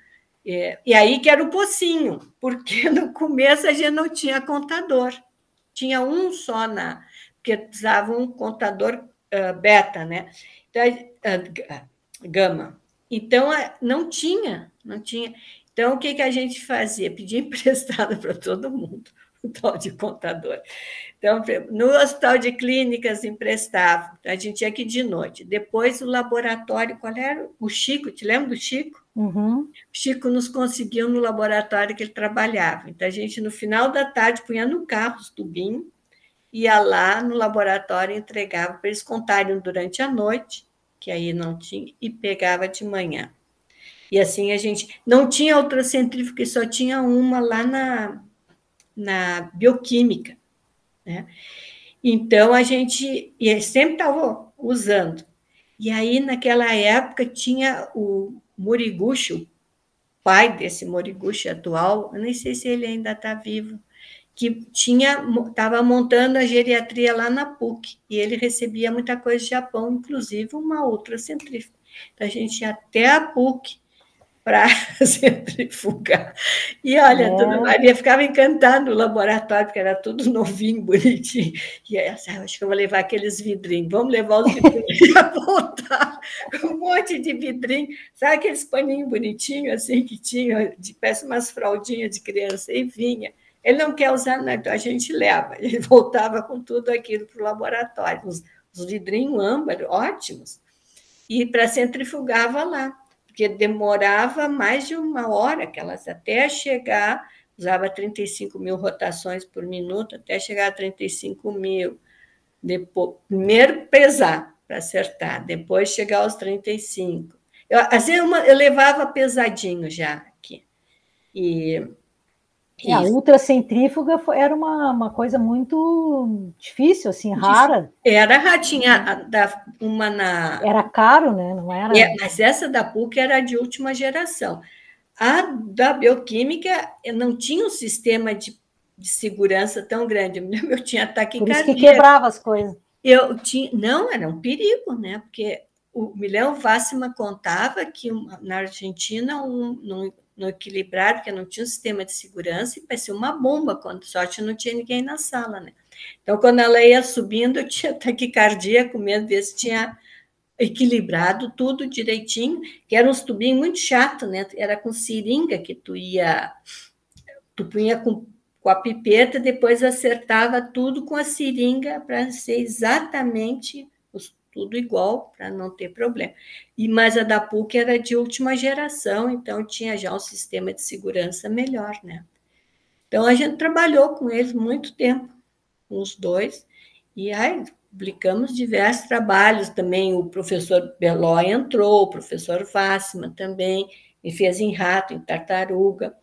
É, e aí que era o pocinho, porque no começo a gente não tinha contador. Tinha um só na, porque precisava um contador uh, beta, né? Então, uh, gama. Então, não tinha, não tinha. Então, o que, que a gente fazia? Pedia emprestado para todo mundo, o tal de contador. Então, no hospital de clínicas emprestava, a gente ia aqui de noite. Depois, o laboratório, qual era? O Chico, te lembra do Chico? Uhum. O Chico nos conseguiu no laboratório que ele trabalhava. Então, a gente, no final da tarde, punha no carro os tubinhos, ia lá no laboratório, entregava para eles contarem durante a noite, que aí não tinha, e pegava de manhã. E assim a gente não tinha outra centrífuga, só tinha uma lá na, na bioquímica, né? Então, a gente sempre estava usando. E aí, naquela época, tinha o Moriguchi, pai desse Moriguchi atual, eu nem sei se ele ainda está vivo, que tinha estava montando a geriatria lá na PUC, e ele recebia muita coisa do Japão, inclusive uma outra centrífuga. Então, a gente ia até a PUC para centrifugar. E olha, é. Dona Maria ficava encantada no laboratório, porque era tudo novinho, bonitinho. E aí, assim, acho que eu vou levar aqueles vidrinhos, vamos levar os vidrinhos e voltar com um monte de vidrinho. Sabe aqueles paninhos bonitinhos, assim, que tinha, de peça umas fraldinhas de criança, e vinha. Ele não quer usar, nada, então a gente leva. Ele voltava com tudo aquilo para o laboratório, os, os vidrinhos âmbar, ótimos. E para centrifugava lá porque demorava mais de uma hora que elas até chegar, usava 35 mil rotações por minuto, até chegar a 35 mil. Depois, primeiro pesar para acertar, depois chegar aos 35. Eu, às eu, eu levava pesadinho já aqui. E é, a ultracentrífuga era uma, uma coisa muito difícil, assim, rara. Era ratinha, da, uma na. Era caro, né? Não era. É, mas essa da PUC era de última geração. A da bioquímica não tinha um sistema de, de segurança tão grande. Eu tinha taquicardia. Por isso que quebrava as coisas. Eu tinha, não, era um perigo, né? Porque o Milhão Vassima contava que na Argentina um, no equilibrado, porque não tinha um sistema de segurança, e parecia uma bomba, quando sorte não tinha ninguém na sala, né? Então, quando ela ia subindo, eu tinha taquicardia, com medo de ver se tinha equilibrado tudo direitinho, que era uns tubinhos muito chato, né? Era com seringa que tu ia, tu punha com, com a pipeta, depois acertava tudo com a seringa para ser exatamente tudo igual para não ter problema. E mas a da PUC era de última geração, então tinha já um sistema de segurança melhor, né? Então a gente trabalhou com eles muito tempo, com os dois, e aí publicamos diversos trabalhos também. O professor Belói entrou, o professor Vassman também, e fez em rato, em tartaruga,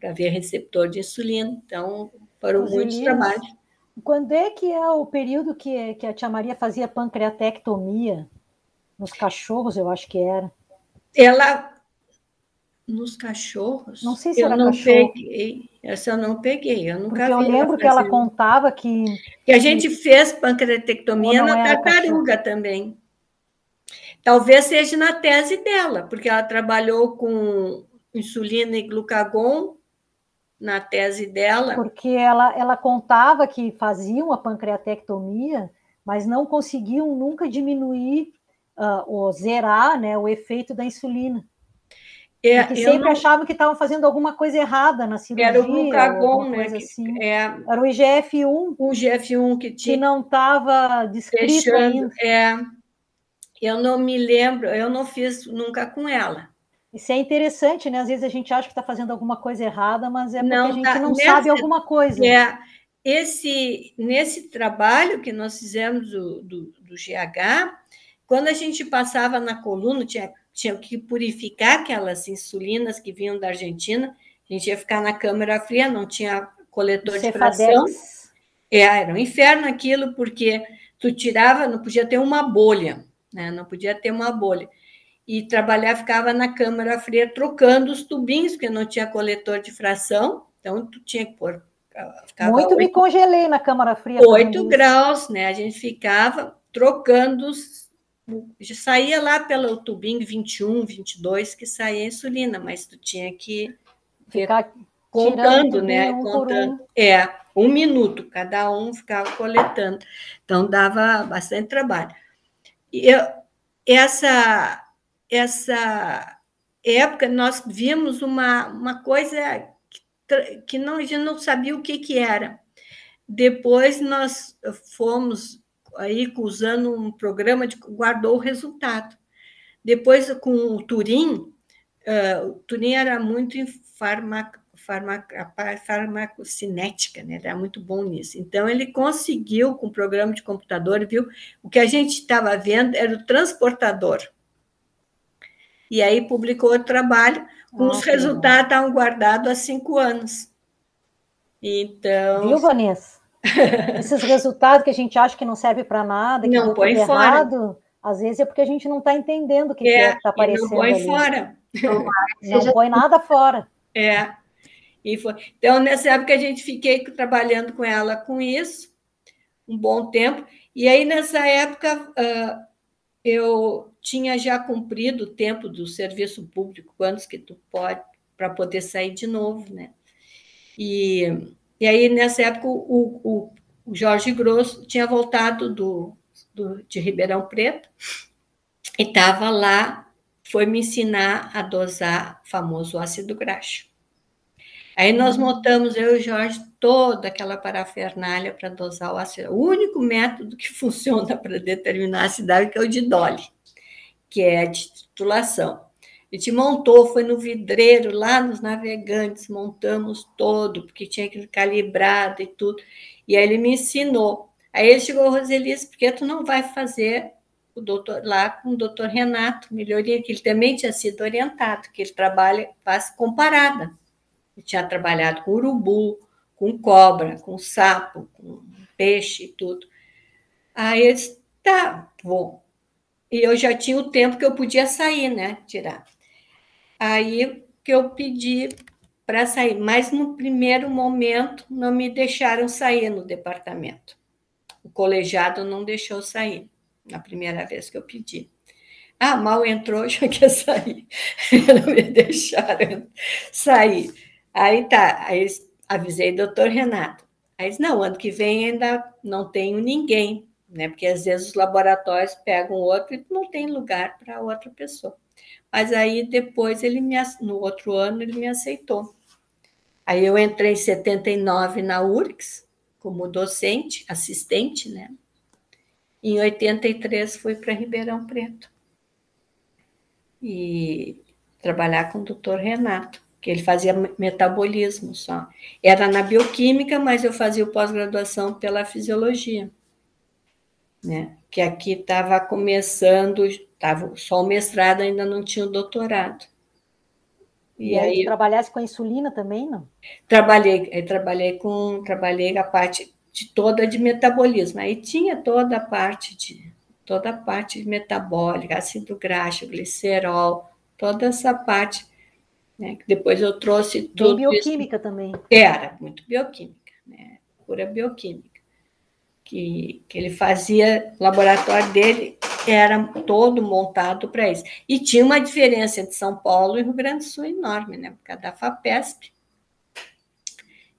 para ver receptor de insulina. Então, foram os muitos trabalhos. Quando é que é o período que, que a tia Maria fazia pancreatectomia? Nos cachorros, eu acho que era. Ela. Nos cachorros? Não sei se eu era não cachorro. peguei. Essa eu não peguei, eu nunca Porque vi. Eu lembro que ela contava que. Que a gente fez pancreatectomia na tartaruga cachorro. também. Talvez seja na tese dela, porque ela trabalhou com insulina e glucagon na tese dela. Porque ela, ela contava que faziam a pancreatectomia, mas não conseguiam nunca diminuir uh, ou zerar né, o efeito da insulina. É, que sempre não... achavam que estavam fazendo alguma coisa errada na cirurgia. Era o glucagon, né? Assim. É, era o IGF-1. O IGF-1 que tinha. Que não estava descrito Fechando, ainda. É, eu não me lembro, eu não fiz nunca com ela. Isso é interessante, né? Às vezes a gente acha que está fazendo alguma coisa errada, mas é porque não, a gente tá, não nessa, sabe alguma coisa. É, esse, nesse trabalho que nós fizemos do, do, do GH, quando a gente passava na coluna, tinha, tinha que purificar aquelas insulinas que vinham da Argentina, a gente ia ficar na câmara fria, não tinha coletor de fração. É, era um inferno aquilo, porque tu tirava, não podia ter uma bolha, né? não podia ter uma bolha e trabalhar ficava na câmara fria trocando os tubinhos, porque não tinha coletor de fração, então tu tinha que pôr. Muito 8, me congelei na câmara fria. 8 graus, né? A gente ficava trocando os. Saía lá pelo tubinho 21, 22, que saía a insulina, mas tu tinha que ficar contando, né? Um contando. Um. É, um minuto, cada um ficava coletando. Então dava bastante trabalho. E eu, essa essa época, nós vimos uma, uma coisa que, que não, a gente não sabia o que, que era. Depois nós fomos aí usando um programa de guardou o resultado. Depois com o Turim, uh, o Turim era muito em farmac, farmac, farmacocinética, né? era muito bom nisso. Então ele conseguiu com o programa de computador, viu? O que a gente estava vendo era o transportador e aí publicou outro trabalho, com ah, os resultados estavam guardados há cinco anos. Então. Viu, Vanessa? Esses resultados que a gente acha que não serve para nada, que não põe fora. Errado, às vezes é porque a gente não está entendendo o que é, que está aparecendo. Não põe ali. fora. Não põe nada fora. É. E foi. Então, nessa época, a gente fiquei trabalhando com ela com isso, um bom tempo. E aí, nessa época, uh, eu tinha já cumprido o tempo do serviço público, quantos que tu pode, para poder sair de novo, né? E, e aí, nessa época, o, o, o Jorge Grosso tinha voltado do, do, de Ribeirão Preto e estava lá, foi me ensinar a dosar o famoso ácido graxo. Aí nós uhum. montamos, eu e o Jorge, toda aquela parafernália para dosar o ácido. O único método que funciona para determinar a cidade é o de Dolly, que é a titulação. A gente montou, foi no vidreiro, lá nos navegantes, montamos todo, porque tinha que calibrado e tudo. E aí ele me ensinou. Aí ele chegou, Roselice, por que tu não vai fazer o doutor lá com o doutor Renato Melhoria, que ele também tinha sido orientado, que ele trabalha, faz comparada. Ele tinha trabalhado com urubu, com cobra, com sapo, com peixe e tudo. Aí eu disse, tá, vou. E eu já tinha o tempo que eu podia sair, né? Tirar. Aí que eu pedi para sair, mas no primeiro momento não me deixaram sair no departamento. O colegiado não deixou sair na primeira vez que eu pedi. Ah, mal entrou, já quer sair. não me deixaram sair. Aí tá, aí avisei o doutor Renato. Aí não, ano que vem ainda não tenho ninguém, né? Porque às vezes os laboratórios pegam outro e não tem lugar para outra pessoa. Mas aí depois ele me no outro ano ele me aceitou. Aí eu entrei em 79 na URGS como docente, assistente, né? Em 83 fui para Ribeirão Preto. E trabalhar com o doutor Renato, que ele fazia metabolismo só. Era na bioquímica, mas eu fazia pós-graduação pela fisiologia. Né? Que aqui estava começando, estava só o mestrado, ainda não tinha o doutorado. E, e aí, aí trabalhasse com a insulina também, não? Trabalhei, trabalhei com, trabalhei a parte de toda de metabolismo. Aí tinha toda a parte de toda a parte metabólica, ácido graxo, glicerol, toda essa parte, né? Depois eu trouxe tudo. Bem bioquímica isso. também. Era muito bioquímica, né? Pura bioquímica que, que ele fazia, o laboratório dele era todo montado para isso. E tinha uma diferença entre São Paulo e Rio Grande do Sul enorme, né? Por causa da FAPESP.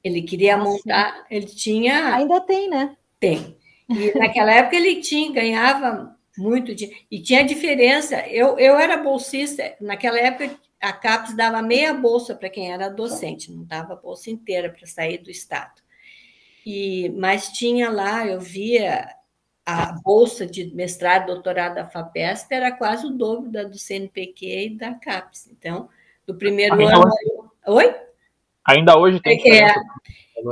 Ele queria montar, ele tinha. Ainda tem, né? Tem. E naquela época ele tinha, ganhava muito dinheiro. E tinha diferença. Eu, eu era bolsista, naquela época a CAPES dava meia bolsa para quem era docente, não dava bolsa inteira para sair do Estado. E, mas tinha lá, eu via a bolsa de mestrado, doutorado da FAPESP era quase o dobro da do CNPq e da CAPES. Então, no primeiro Ainda ano. Hoje... Oi? Ainda hoje tem. É,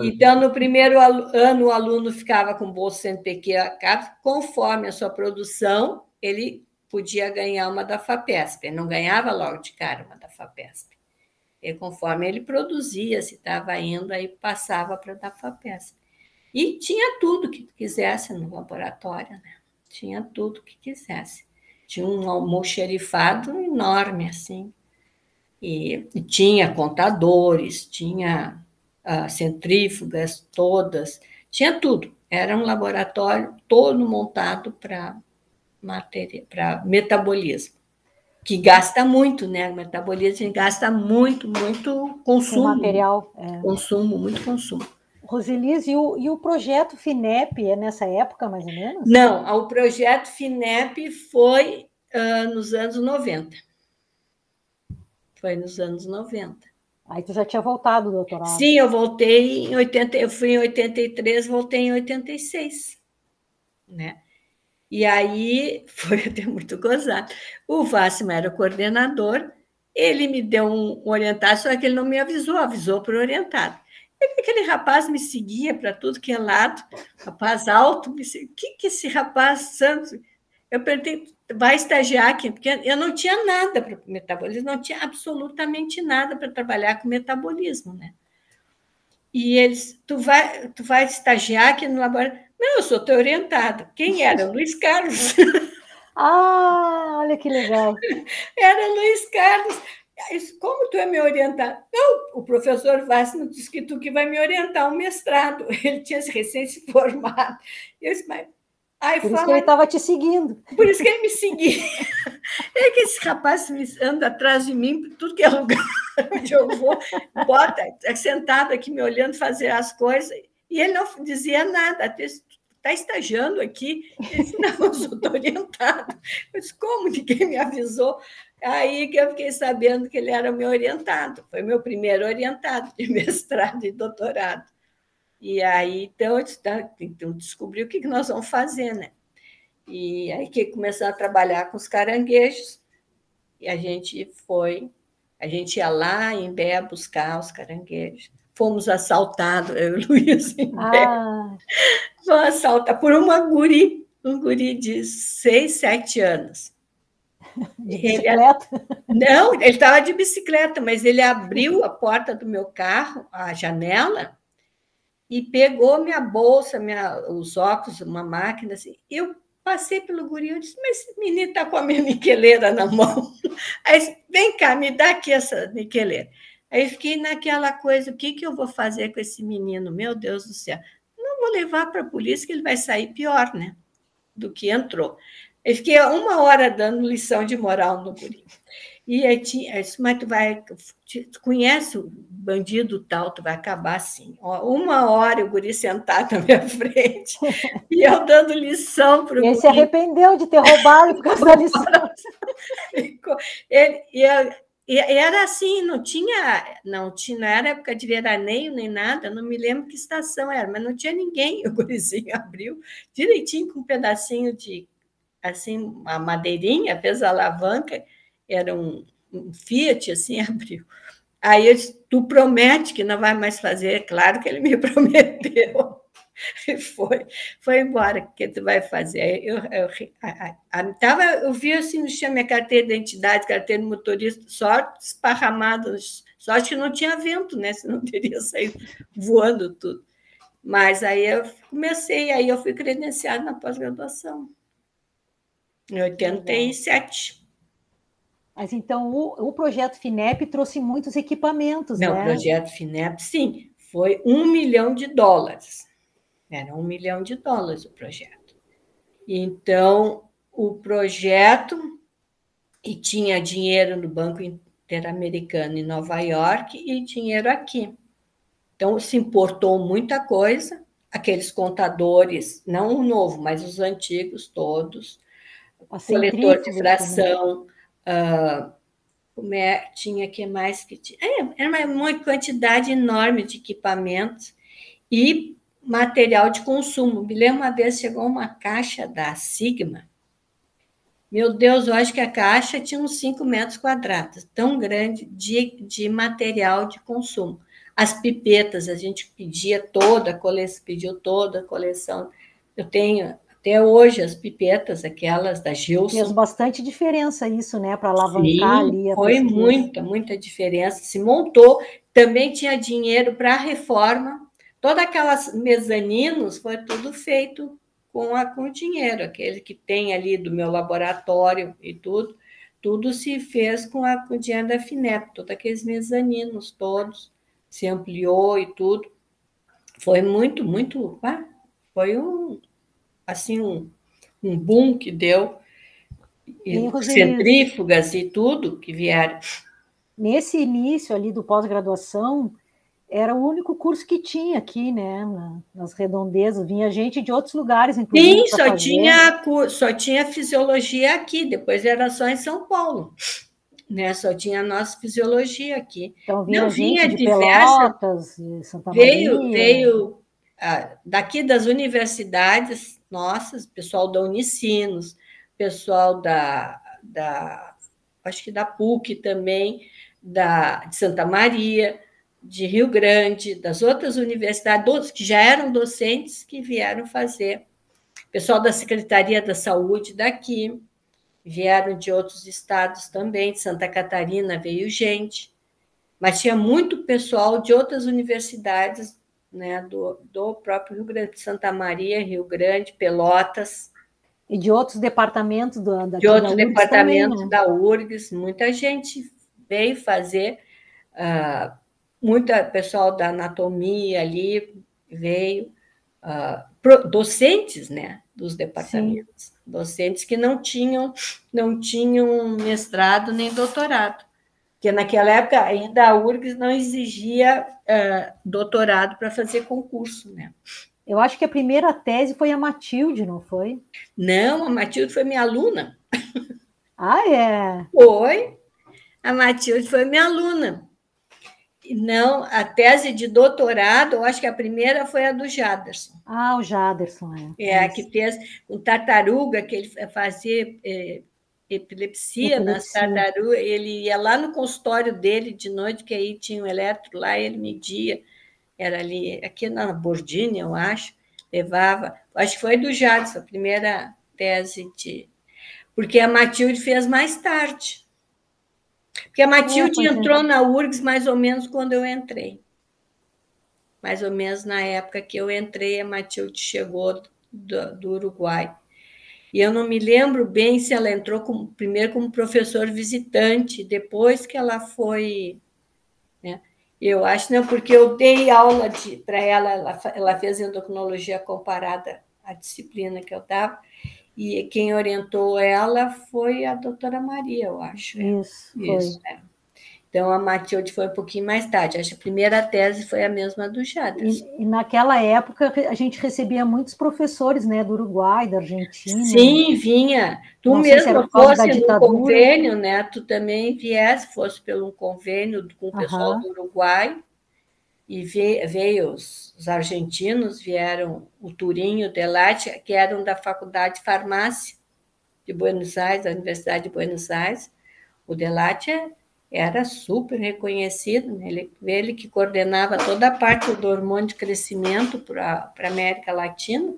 então, no primeiro ano, o aluno ficava com bolsa CNPq e CAPES, conforme a sua produção, ele podia ganhar uma da FAPESP. Ele não ganhava logo de cara uma da FAPESP. E conforme ele produzia, se estava indo, aí passava para da FAPESP. E tinha tudo que quisesse no laboratório, né? Tinha tudo que quisesse. Tinha um almoxerifado enorme, assim. E, e tinha contadores, tinha uh, centrífugas todas, tinha tudo. Era um laboratório todo montado para para metabolismo, que gasta muito, né? O metabolismo gasta muito, muito consumo. O material. É. Consumo, muito consumo. Roselise, e o, e o projeto FINEP é nessa época, mais ou menos? Não, o projeto FINEP foi uh, nos anos 90. Foi nos anos 90. Aí tu já tinha voltado, doutorado? Sim, eu voltei em 80, eu fui em 83, voltei em 86, né? E aí foi até muito gozado. O Vássimo era o coordenador, ele me deu um orientado, só que ele não me avisou, avisou para o orientado. Aquele rapaz me seguia para tudo que é lado, rapaz alto, me seguia. o que, que esse rapaz santo? Eu perguntei, vai estagiar aqui? Porque eu não tinha nada para metabolismo, não tinha absolutamente nada para trabalhar com metabolismo, né? E eles, tu vai, tu vai estagiar aqui no laboratório? Não, eu sou teu orientado. Quem era? Luiz Carlos. Ah, olha que legal. Era Luiz Carlos. Como tu é meu orientado? Não, o professor Vassno disse que tu que vai me orientar um mestrado. Ele tinha recém se formado. Eu disse, mas Aí Por fala, isso que ele estava te seguindo. Por isso que ele me seguia. É que esse rapaz anda atrás de mim, tudo que é lugar onde eu vou, bota, é sentado aqui me olhando fazer as coisas, e ele não dizia nada, até está estagiando aqui? Ele disse, não, eu estou orientado. Eu disse, como? Ninguém me avisou. Aí que eu fiquei sabendo que ele era meu orientado. Foi meu primeiro orientado de mestrado e doutorado. E aí, então, eu tá, então descobri o que nós vamos fazer, né? E aí que começou a trabalhar com os caranguejos, e a gente foi, a gente ia lá em Bé buscar os caranguejos. Fomos assaltados, eu e o Luiz em Bé. Ah. Fomos assaltados por uma guri, um guri de seis, sete anos. De bicicleta? Ele, não, ele estava de bicicleta, mas ele abriu a porta do meu carro, a janela, e pegou minha bolsa, minha, os óculos, uma máquina, assim. Eu passei pelo guri, eu disse, mas esse menino está com a minha niqueleira na mão. Aí, vem cá, me dá aqui essa niqueleira. Aí fiquei naquela coisa, o que, que eu vou fazer com esse menino? Meu Deus do céu. Não vou levar para a polícia, que ele vai sair pior, né? Do que entrou. Eu fiquei uma hora dando lição de moral no guri. E aí tinha, mas tu vai, tu conhece o bandido tal, tu vai acabar assim. Uma hora o guri sentado na minha frente e eu dando lição para o Ele se arrependeu de ter roubado por causa da lição. Ele, era assim, não tinha, não tinha, não era época de veraneio nem nada, não me lembro que estação era, mas não tinha ninguém. O gurizinho abriu direitinho com um pedacinho de, assim, a madeirinha, fez a alavanca era um, um Fiat, assim, abriu. Aí eu disse, tu promete que não vai mais fazer? Claro que ele me prometeu. E foi, foi embora, o que tu vai fazer? Eu, eu, tava, eu vi assim, tinha minha carteira de identidade, carteira de motorista, só esparramado, sorte que não tinha vento, né? Senão teria saído voando tudo. Mas aí eu comecei, aí eu fui credenciada na pós-graduação, em 87. Mas então o, o projeto FINEP trouxe muitos equipamentos, Não, né? o projeto FINEP, sim, foi um milhão de dólares. Era um milhão de dólares o projeto. Então, o projeto, e tinha dinheiro no Banco Interamericano em Nova York e dinheiro aqui. Então, se importou muita coisa, aqueles contadores, não o novo, mas os antigos todos, coletor de fração, Uh, é, tinha que mais que tinha? É, era uma, uma quantidade enorme de equipamentos e material de consumo. Me lembro uma vez chegou uma caixa da Sigma. Meu Deus, eu acho que a caixa tinha uns 5 metros quadrados, tão grande de, de material de consumo. As pipetas, a gente pedia toda a coleção, pediu toda a coleção. Eu tenho até hoje, as pipetas, aquelas da Gilson. Fez bastante diferença isso, né? Para alavancar Sim, ali a Foi pesquisa. muita, muita diferença. Se montou, também tinha dinheiro para a reforma. Todas aquelas mezaninos foi tudo feito com, a, com o dinheiro, aquele que tem ali do meu laboratório e tudo. Tudo se fez com, a, com o dinheiro da FINEP, todos aqueles mezaninos todos, se ampliou e tudo. Foi muito, muito. Ah, foi um, assim um, um boom que deu, e centrífugas e tudo que vieram. Nesse início ali do pós-graduação, era o único curso que tinha aqui, né, nas redondezas, vinha gente de outros lugares, inclusive. Sim, só tinha, só tinha fisiologia aqui, depois era só em São Paulo, né, só tinha a nossa fisiologia aqui. Então vinha Não, vinha de diversa, Pelotas, Santa veio, Maria. Veio ah, daqui das universidades, nossas, pessoal da Unicinos, pessoal da, da acho que da PUC também, da, de Santa Maria, de Rio Grande, das outras universidades, que já eram docentes que vieram fazer. Pessoal da Secretaria da Saúde daqui, vieram de outros estados também, de Santa Catarina veio gente. mas tinha muito pessoal de outras universidades, né, do, do próprio Rio Grande de Santa Maria, Rio Grande, Pelotas. E de outros departamentos do, da De outros da departamentos também, né? da URGS, muita gente veio fazer, uh, muita pessoal da anatomia ali veio, uh, pro, docentes, né, dos departamentos, Sim. docentes que não tinham, não tinham mestrado nem doutorado porque naquela época ainda a URGS não exigia uh, doutorado para fazer concurso, né? Eu acho que a primeira tese foi a Matilde, não foi? Não, a Matilde foi minha aluna. Ah, é? Foi. A Matilde foi minha aluna. Não, a tese de doutorado, eu acho que a primeira foi a do Jaderson. Ah, o Jaderson, é. É, a que fez com tartaruga, que ele fazia é, epilepsia, nas tartarugas. Ele ia lá no consultório dele de noite, que aí tinha um eletro lá, ele media, era ali, aqui na Bordini, eu acho, levava. Acho que foi do Jadson, a primeira tese de. Porque a Matilde fez mais tarde. Porque a Matilde é, entrou é. na URGS mais ou menos quando eu entrei. Mais ou menos na época que eu entrei, a Matilde chegou do, do Uruguai. E eu não me lembro bem se ela entrou como, primeiro como professor visitante, depois que ela foi. Né? Eu acho, não, porque eu dei aula para ela, ela, ela fez endocrinologia comparada à disciplina que eu dava, e quem orientou ela foi a doutora Maria, eu acho. Isso, Isso é. Então, a Matilde foi um pouquinho mais tarde. Acho que a primeira tese foi a mesma do Jadras. E, e, naquela época, a gente recebia muitos professores né, do Uruguai, da Argentina. Sim, vinha. Tu Não mesmo se fosse no convênio, né? Tu também viesse, fosse pelo convênio com o pessoal uhum. do Uruguai. E veio, veio os, os, argentinos, vieram o Turinho, o Delate, que eram da Faculdade de Farmácia de Buenos Aires, da Universidade de Buenos Aires. O Delate é era super reconhecido, né? ele, ele que coordenava toda a parte do hormônio de crescimento para a América Latina.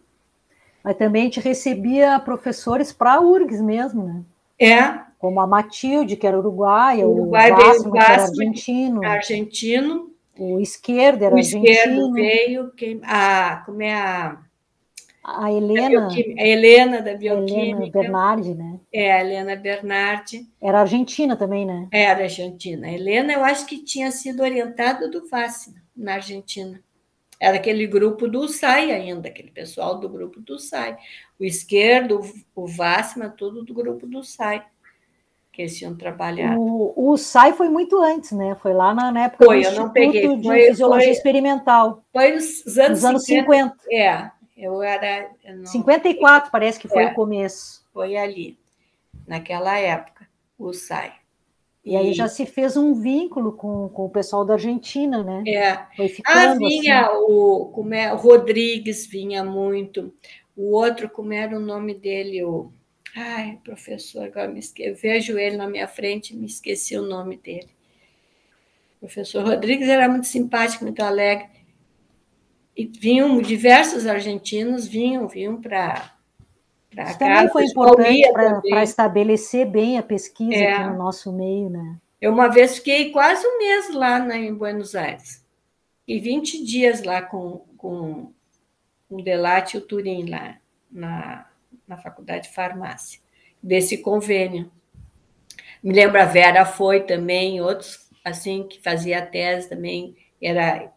Mas também a gente recebia professores para a URGS mesmo, né? É. Como a Matilde, que era uruguaia, o Uruguai o Vasco, que era argentino. Argentino. O Esquerdo era o argentino. O Esquerdo veio, quem, a, como é a a Helena. A Helena da Bioquímica. Helena Bernardi, né? É, a Helena Bernardi. Era argentina também, né? Era argentina. A Helena, eu acho que tinha sido orientada do Fácil, na Argentina. Era aquele grupo do SAI ainda, aquele pessoal do grupo do SAI. O esquerdo, o Vassima, tudo do grupo do SAI, que eles tinham trabalhado. O, o SAI foi muito antes, né? Foi lá na, época foi, do eu não peguei. de foi, Fisiologia foi, Experimental. Foi nos anos, nos anos 50. 50. É, eu era. Eu não... 54 parece que foi é, o começo. Foi ali, naquela época, o SAI. E, e aí já se fez um vínculo com, com o pessoal da Argentina, né? É. Foi ah, ficando, ah, vinha assim. o, como é, o Rodrigues vinha muito. O outro, como era o nome dele? O, ai, professor, agora me esqueci. Vejo ele na minha frente me esqueci o nome dele. O professor Rodrigues era muito simpático, muito alegre e vinham diversos argentinos vinham vinham para para também foi importante para estabelecer bem a pesquisa é. aqui no nosso meio, né? Eu uma vez fiquei quase um mês lá na, em Buenos Aires e 20 dias lá com, com o Delate e o Turim lá na, na faculdade de farmácia desse convênio. Me lembro a Vera foi também, outros assim que fazia tese também era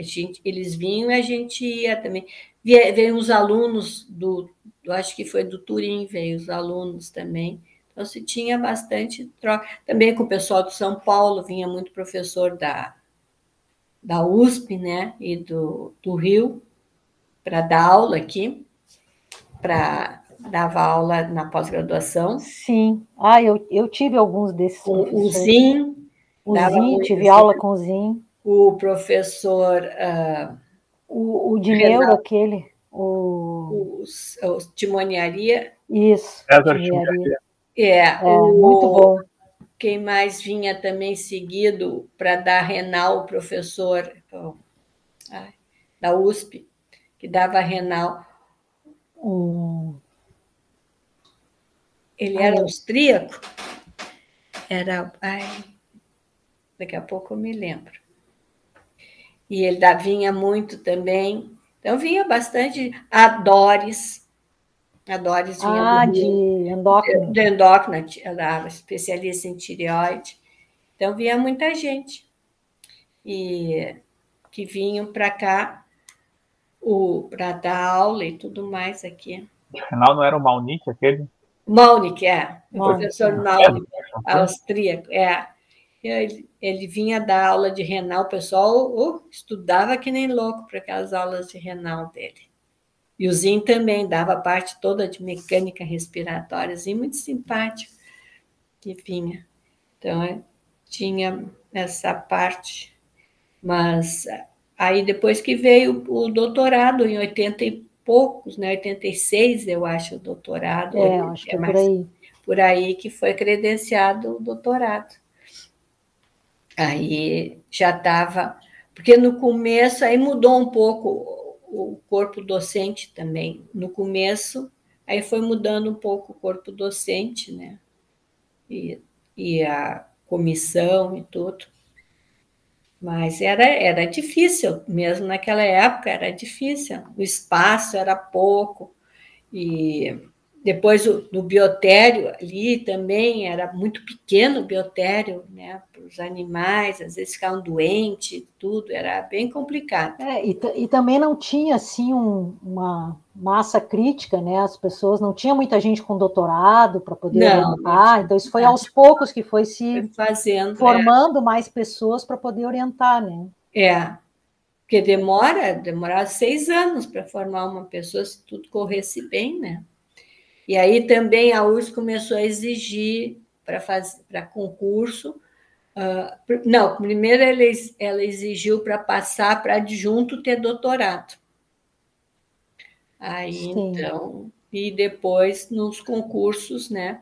a gente, eles vinham e a gente ia também. Veio os alunos do, eu acho que foi do Turim, veio os alunos também. Então, se tinha bastante troca. Também com o pessoal de São Paulo, vinha muito professor da, da USP, né, e do, do Rio, para dar aula aqui, para dava aula na pós-graduação. Sim. Ah, eu, eu tive alguns desses. O, o Zin. O Zin, tive aula com o Zin o professor. Uh, o, o de aquele. O... O, o Timoniaria. Isso. Timoniaria. É, é o, muito bom. Quem mais vinha também seguido para dar renal, o professor oh, ai, da USP, que dava renal. Um... Ele era austríaco? Era. Ai, Daqui a pouco eu me lembro. E ele vinha muito também. Então, vinha bastante. A Doris. A Doris vinha ah, do, de endócrina. De endócrina, ela era especialista em tireoide. Então, vinha muita gente. E que vinham para cá para dar aula e tudo mais aqui. Afinal, não era o Malnik aquele? Malnik, é. O professor Malnik, é, austríaco, é. Ele, ele, vinha dar aula de renal, o pessoal estudava que nem louco para aquelas aulas de renal dele. E o Zin também dava parte toda de mecânica respiratória, Zin muito simpático que vinha. Então, é, tinha essa parte. Mas aí depois que veio o doutorado, em 80 e poucos, né, 86, eu acho, o doutorado. É, acho que é, é por aí. Por aí que foi credenciado o doutorado. Aí já estava, porque no começo aí mudou um pouco o corpo docente também. No começo, aí foi mudando um pouco o corpo docente, né? E, e a comissão e tudo. Mas era, era difícil, mesmo naquela época era difícil. O espaço era pouco, e depois no biotério ali também era muito pequeno o biotério, né? Para os animais, às vezes ficavam doentes, tudo, era bem complicado. É, e, e também não tinha assim um, uma massa crítica, né? As pessoas não tinha muita gente com doutorado para poder não, orientar, então isso foi aos poucos que foi se foi fazendo, formando é. mais pessoas para poder orientar, né? É, porque demora, demorava seis anos para formar uma pessoa se tudo corresse bem, né? E aí também a URSS começou a exigir para concurso. Uh, não, primeiro ela, ela exigiu para passar para adjunto ter doutorado. Aí Sim. então, e depois nos concursos, né?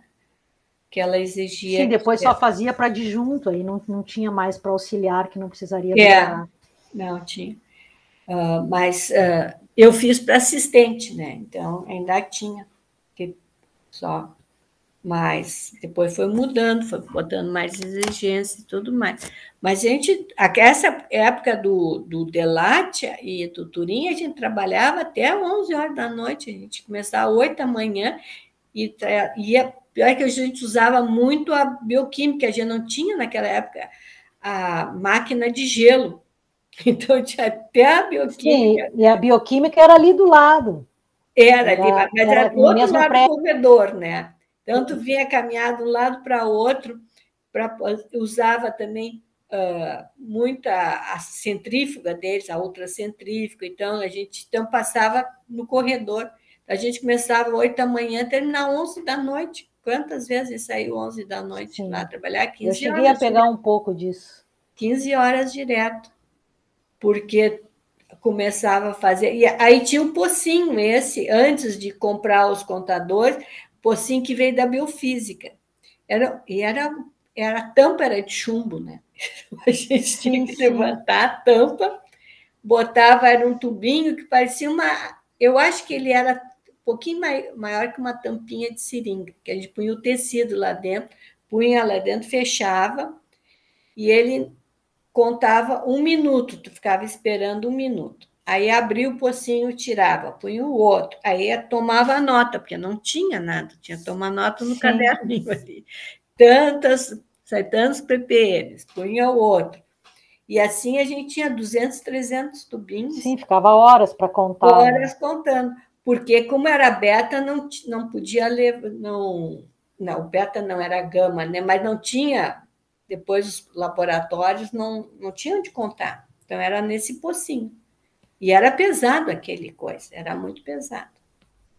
Que ela exigia. Sim, depois só fazia para adjunto, aí não, não tinha mais para auxiliar, que não precisaria. É, não tinha. Uh, mas uh, eu fiz para assistente, né? Então ainda tinha só. Mas depois foi mudando, foi botando mais exigência e tudo mais. Mas a gente, essa época do, do Delatia e do Turim, a gente trabalhava até 11 horas da noite, a gente começava às 8 da manhã e ia. Pior que a gente usava muito a bioquímica, a gente não tinha naquela época a máquina de gelo. Então tinha até a bioquímica. Sim, e a bioquímica era ali do lado. Era, era mas era, era do outro lado do corredor, né? Tanto vinha caminhar de um lado para outro, pra, usava também uh, muita a centrífuga deles, a ultracentrífuga, então a gente então passava no corredor. A gente começava oito da manhã, terminava onze da noite. Quantas vezes saiu onze da noite Sim. lá trabalhar? 15 Eu cheguei a pegar direto. um pouco disso. 15 horas direto, porque começava a fazer. E aí tinha o pocinho esse, antes de comprar os contadores, pocinho que veio da biofísica. Era, e era, era a tampa era de chumbo, né? A gente tinha que levantar a tampa, botava, era um tubinho que parecia uma. Eu acho que ele era um pouquinho maior que uma tampinha de seringa, que a gente punha o tecido lá dentro, punha lá dentro, fechava, e ele contava um minuto, tu ficava esperando um minuto. Aí abria o pocinho, tirava, punha o outro. Aí tomava nota, porque não tinha nada, tinha que tomar nota no Sim. caderninho ali. Tantas, tantos ppm, punha o outro. E assim a gente tinha 200, 300 tubinhos. Sim, ficava horas para contar. Né? Horas né? contando. Porque, como era beta, não, não podia levar. Não, não, beta não era gama, né? mas não tinha depois os laboratórios não, não tinham de contar. Então era nesse pocinho. E era pesado aquele coisa, era muito pesado.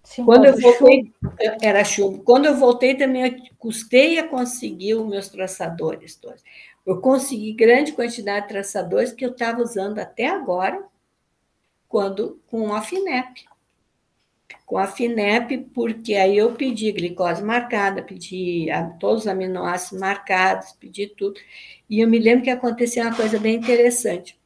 Sim, Quando eu voltei, era chumbo. Quando eu voltei também, eu custei a conseguir os meus traçadores todos. Eu consegui grande quantidade de traçadores que eu estava usando até agora, quando com a FINEP com a FINEP, porque aí eu pedi glicose marcada, pedi todos os aminoácidos marcados, pedi tudo. E eu me lembro que aconteceu uma coisa bem interessante.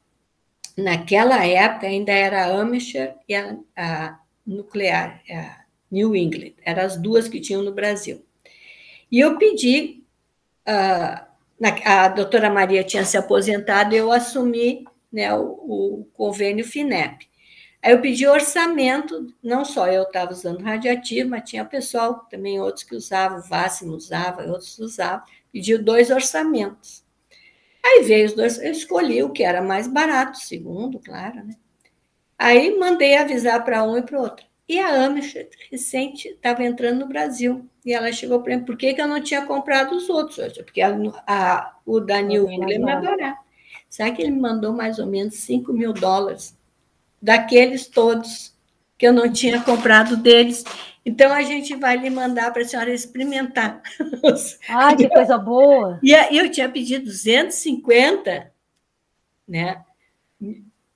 Naquela época ainda era a Amisher e a, a nuclear, a New England, eram as duas que tinham no Brasil. E eu pedi uh, a doutora Maria tinha se aposentado, eu assumi né, o, o convênio FINEP. Aí eu pedi orçamento, não só eu estava usando radiativo, mas tinha pessoal, também outros que usavam, o Vassi não usava, outros usavam. Pediu dois orçamentos. Aí veio os dois, eu escolhi o que era mais barato, segundo, claro, né? Aí mandei avisar para um e para o outro. E a Amish recente estava entrando no Brasil. E ela chegou para mim, por que, que eu não tinha comprado os outros? Porque a, a, o Daniel Engler é barato. Sabe que ele me mandou mais ou menos 5 mil dólares daqueles todos que eu não tinha comprado deles. Então a gente vai lhe mandar para a senhora experimentar. Ai, que coisa boa! E eu tinha pedido 250, né?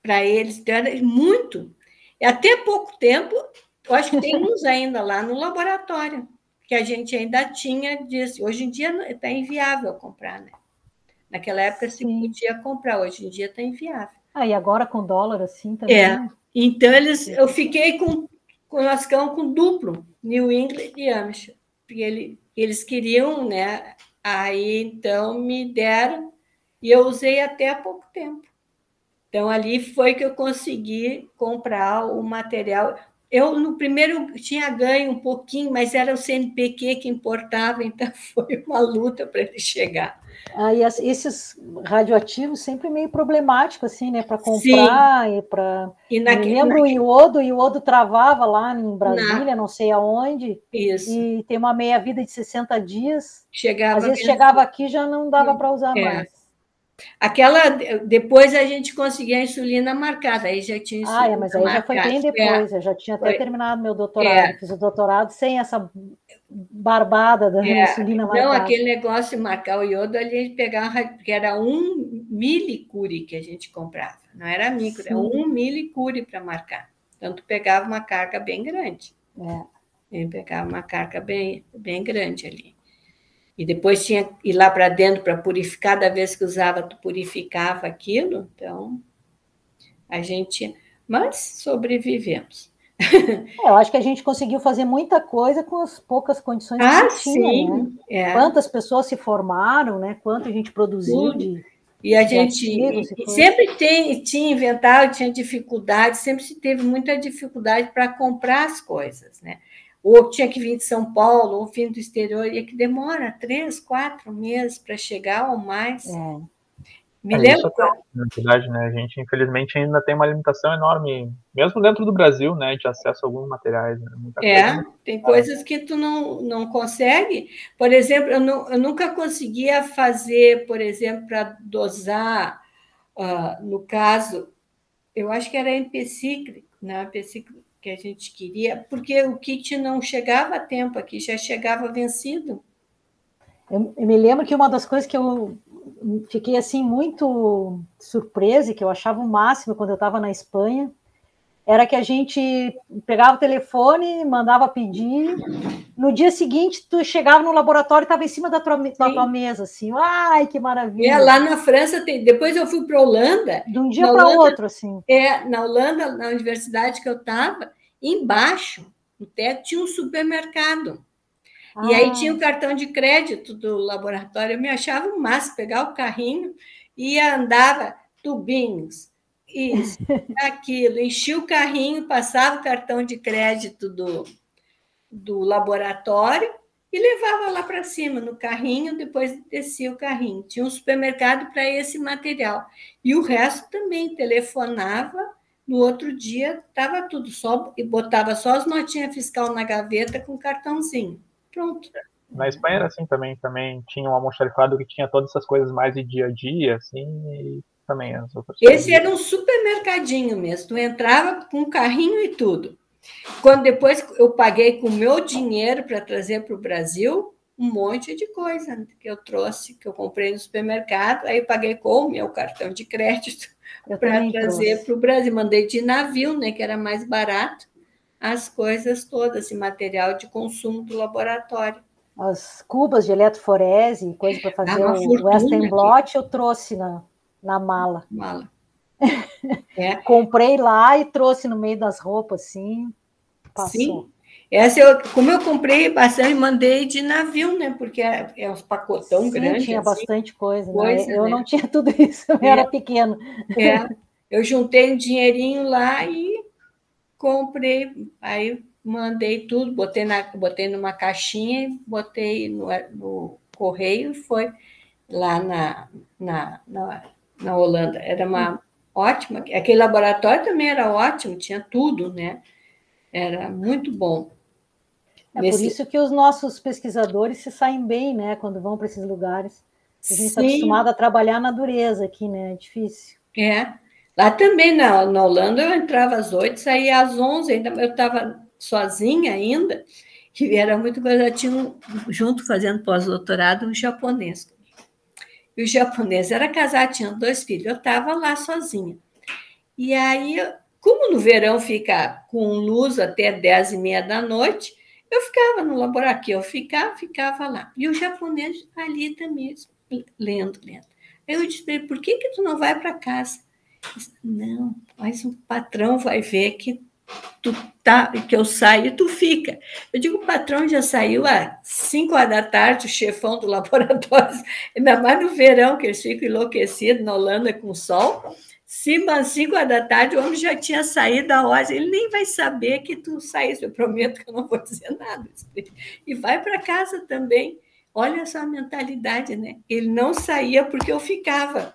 Para eles, então era muito. E até pouco tempo, eu acho que tem uns ainda lá no laboratório, que a gente ainda tinha disse. Hoje em dia está inviável comprar, né? Naquela época se podia comprar, hoje em dia está inviável. Ah, e agora com dólar assim também? É. Então, eles, eu fiquei com, com ficamos com duplo, New England e. Porque ele, eles queriam, né? Aí, então, me deram e eu usei até há pouco tempo. Então, ali foi que eu consegui comprar o material. Eu, no primeiro, tinha ganho um pouquinho, mas era o CNPq que importava, então foi uma luta para ele chegar. Aí ah, esses radioativos sempre meio problemático assim, né, para comprar Sim. e para. E naquele, lembro naquele... o iodo, o iodo travava lá em Brasília, Na... não sei aonde. Isso. E tem uma meia vida de 60 dias. Chegava Às vezes chegava aqui já não dava para usar é. mais. Aquela, depois a gente conseguia a insulina marcada, aí já tinha insulina Ah, é, mas aí marcada. já foi bem depois, é. eu já tinha até foi. terminado meu doutorado, é. fiz o doutorado sem essa barbada da é. insulina marcada. Não, aquele negócio de marcar o iodo, a gente pegava, porque era um milicure que a gente comprava, não era micro, Sim. era um milicure para marcar. Então, tu pegava uma carga bem grande. É. Eu pegava uma carga bem, bem grande ali. E depois tinha que ir lá para dentro para purificar, cada vez que usava, tu purificava aquilo. Então, a gente. Mas sobrevivemos. É, eu acho que a gente conseguiu fazer muita coisa com as poucas condições ah, que tinha. Sim, né? é. Quantas pessoas se formaram, né? Quanto a gente produziu de. E a gente sempre tem, tinha inventado, tinha dificuldade, sempre se teve muita dificuldade para comprar as coisas, né? ou tinha que vir de São Paulo, ou vir do exterior, e é que demora três, quatro meses para chegar ou mais. É. Me é, lembro. Na verdade, né? A gente, infelizmente, ainda tem uma limitação enorme, mesmo dentro do Brasil, né? De acesso a alguns materiais. Né, é, coisa, tem coisas que tu não, não consegue. Por exemplo, eu, não, eu nunca conseguia fazer, por exemplo, para dosar, uh, no caso, eu acho que era empecíclico, né? Empecíclico que a gente queria, porque o kit não chegava a tempo aqui, já chegava vencido. Eu, eu, me lembro que uma das coisas que eu fiquei assim muito surpresa que eu achava o máximo quando eu estava na Espanha era que a gente pegava o telefone, mandava pedir, no dia seguinte tu chegava no laboratório e estava em cima da tua, da tua, mesa, assim, ai, que maravilha. É, lá na França tem, depois eu fui para a Holanda. De um dia para outro, assim. É, na Holanda, na universidade que eu estava, embaixo, no teto, tinha um supermercado. Ah. E aí tinha o cartão de crédito do laboratório, eu me achava o máximo, pegar o carrinho e andava tubinhos, isso, aquilo, enchia o carrinho, passava o cartão de crédito do, do laboratório e levava lá para cima no carrinho, depois descia o carrinho. Tinha um supermercado para esse material. E o resto também telefonava, no outro dia estava tudo só e botava só as notinhas fiscal na gaveta com cartãozinho. Pronto. Na Espanha era assim também, também tinha um almoxarifado que tinha todas essas coisas mais de dia a dia, assim, e também as outras Esse coisas. era um supermercadinho mesmo, tu entrava com um carrinho e tudo. Quando depois eu paguei com o meu dinheiro para trazer para o Brasil, um monte de coisa que eu trouxe, que eu comprei no supermercado, aí paguei com o meu cartão de crédito para trazer para o Brasil. Mandei de navio, né, que era mais barato, as coisas todas, esse material de consumo do laboratório. As cubas de eletroforese, coisa para fazer o Western Blot, eu trouxe na, na mala. Mala. É. Comprei lá e trouxe no meio das roupas, assim, passou. Sim. Essa eu, como eu comprei bastante, mandei de navio, né? Porque é, é uns pacotão Sim, grande. Tinha assim. bastante coisa. Né? coisa né? Eu né? não tinha tudo isso, eu é. era pequeno. É. Eu juntei um dinheirinho lá e comprei, aí mandei tudo, botei, na, botei numa caixinha, botei no, no correio e foi lá na, na, na, na Holanda. Era uma ótima, aquele laboratório também era ótimo, tinha tudo, né? Era muito bom. É Nesse... por isso que os nossos pesquisadores se saem bem, né, quando vão para esses lugares. A gente está acostumado a trabalhar na dureza aqui, né? É difícil. É. Lá também, na, na Holanda, eu entrava às oito, saía às onze, ainda eu estava sozinha ainda, que era muito coisa. Tinha um, junto fazendo pós-doutorado um japonês. E o japonês era casado, tinha dois filhos. Eu estava lá sozinha. E aí, como no verão fica com luz até dez e meia da noite, eu ficava no laboratório, eu ficava, ficava lá. E o japonês ali também, lendo, lendo. Aí eu disse por que, que tu não vai para casa? Não, mas o patrão vai ver que tu tá, que eu saio e tu fica. Eu digo, o patrão já saiu às 5 horas da tarde, o chefão do laboratório, ainda mais no verão, que eles ficam enlouquecidos na Holanda com o sol. Sim, às 5 horas da tarde, o homem já tinha saído da hora, ele nem vai saber que tu saíste, eu prometo que eu não vou dizer nada. E vai para casa também. Olha só a mentalidade, né? Ele não saía porque eu ficava.